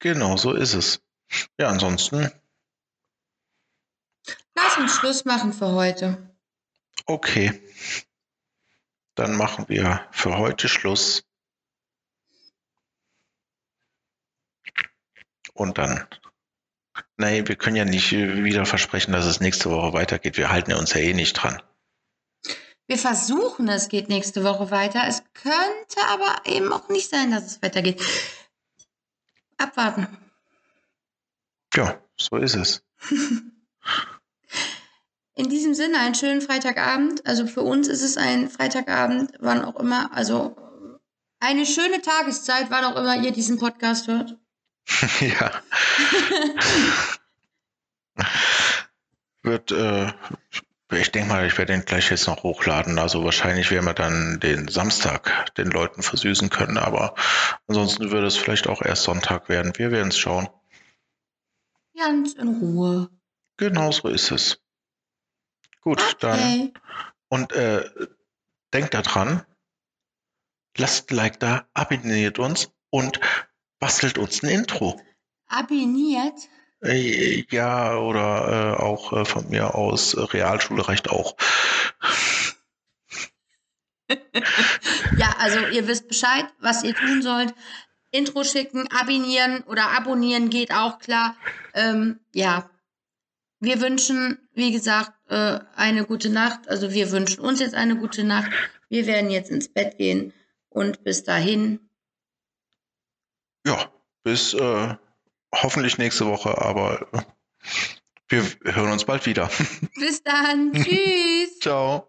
Genau, so ist es. Ja, ansonsten. Lass uns Schluss machen für heute. Okay. Dann machen wir für heute Schluss. Und dann. Nein, wir können ja nicht wieder versprechen, dass es nächste Woche weitergeht. Wir halten uns ja eh nicht dran. Wir versuchen, es geht nächste Woche weiter. Es könnte aber eben auch nicht sein, dass es weitergeht. Abwarten. Ja, so ist es. *laughs* In diesem Sinne, einen schönen Freitagabend. Also für uns ist es ein Freitagabend, wann auch immer. Also eine schöne Tageszeit, wann auch immer ihr diesen Podcast hört. *laughs* ja. *laughs* Wird äh, ich denke mal, ich werde den gleich jetzt noch hochladen. Also wahrscheinlich werden wir dann den Samstag den Leuten versüßen können, aber ansonsten würde es vielleicht auch erst Sonntag werden. Wir werden es schauen. Ganz in Ruhe. Genau so ist es. Gut, okay. dann. Und äh, denkt daran, lasst ein Like da, abonniert uns und bastelt uns ein Intro. Abonniert? Ja, oder äh, auch äh, von mir aus, äh, Realschule reicht auch. *laughs* ja, also ihr wisst Bescheid, was ihr tun sollt. Intro schicken, abonnieren oder abonnieren geht auch klar. Ähm, ja, wir wünschen, wie gesagt, äh, eine gute Nacht. Also wir wünschen uns jetzt eine gute Nacht. Wir werden jetzt ins Bett gehen und bis dahin. Ja, bis äh, hoffentlich nächste Woche, aber wir hören uns bald wieder. Bis dann. *laughs* Tschüss. Ciao.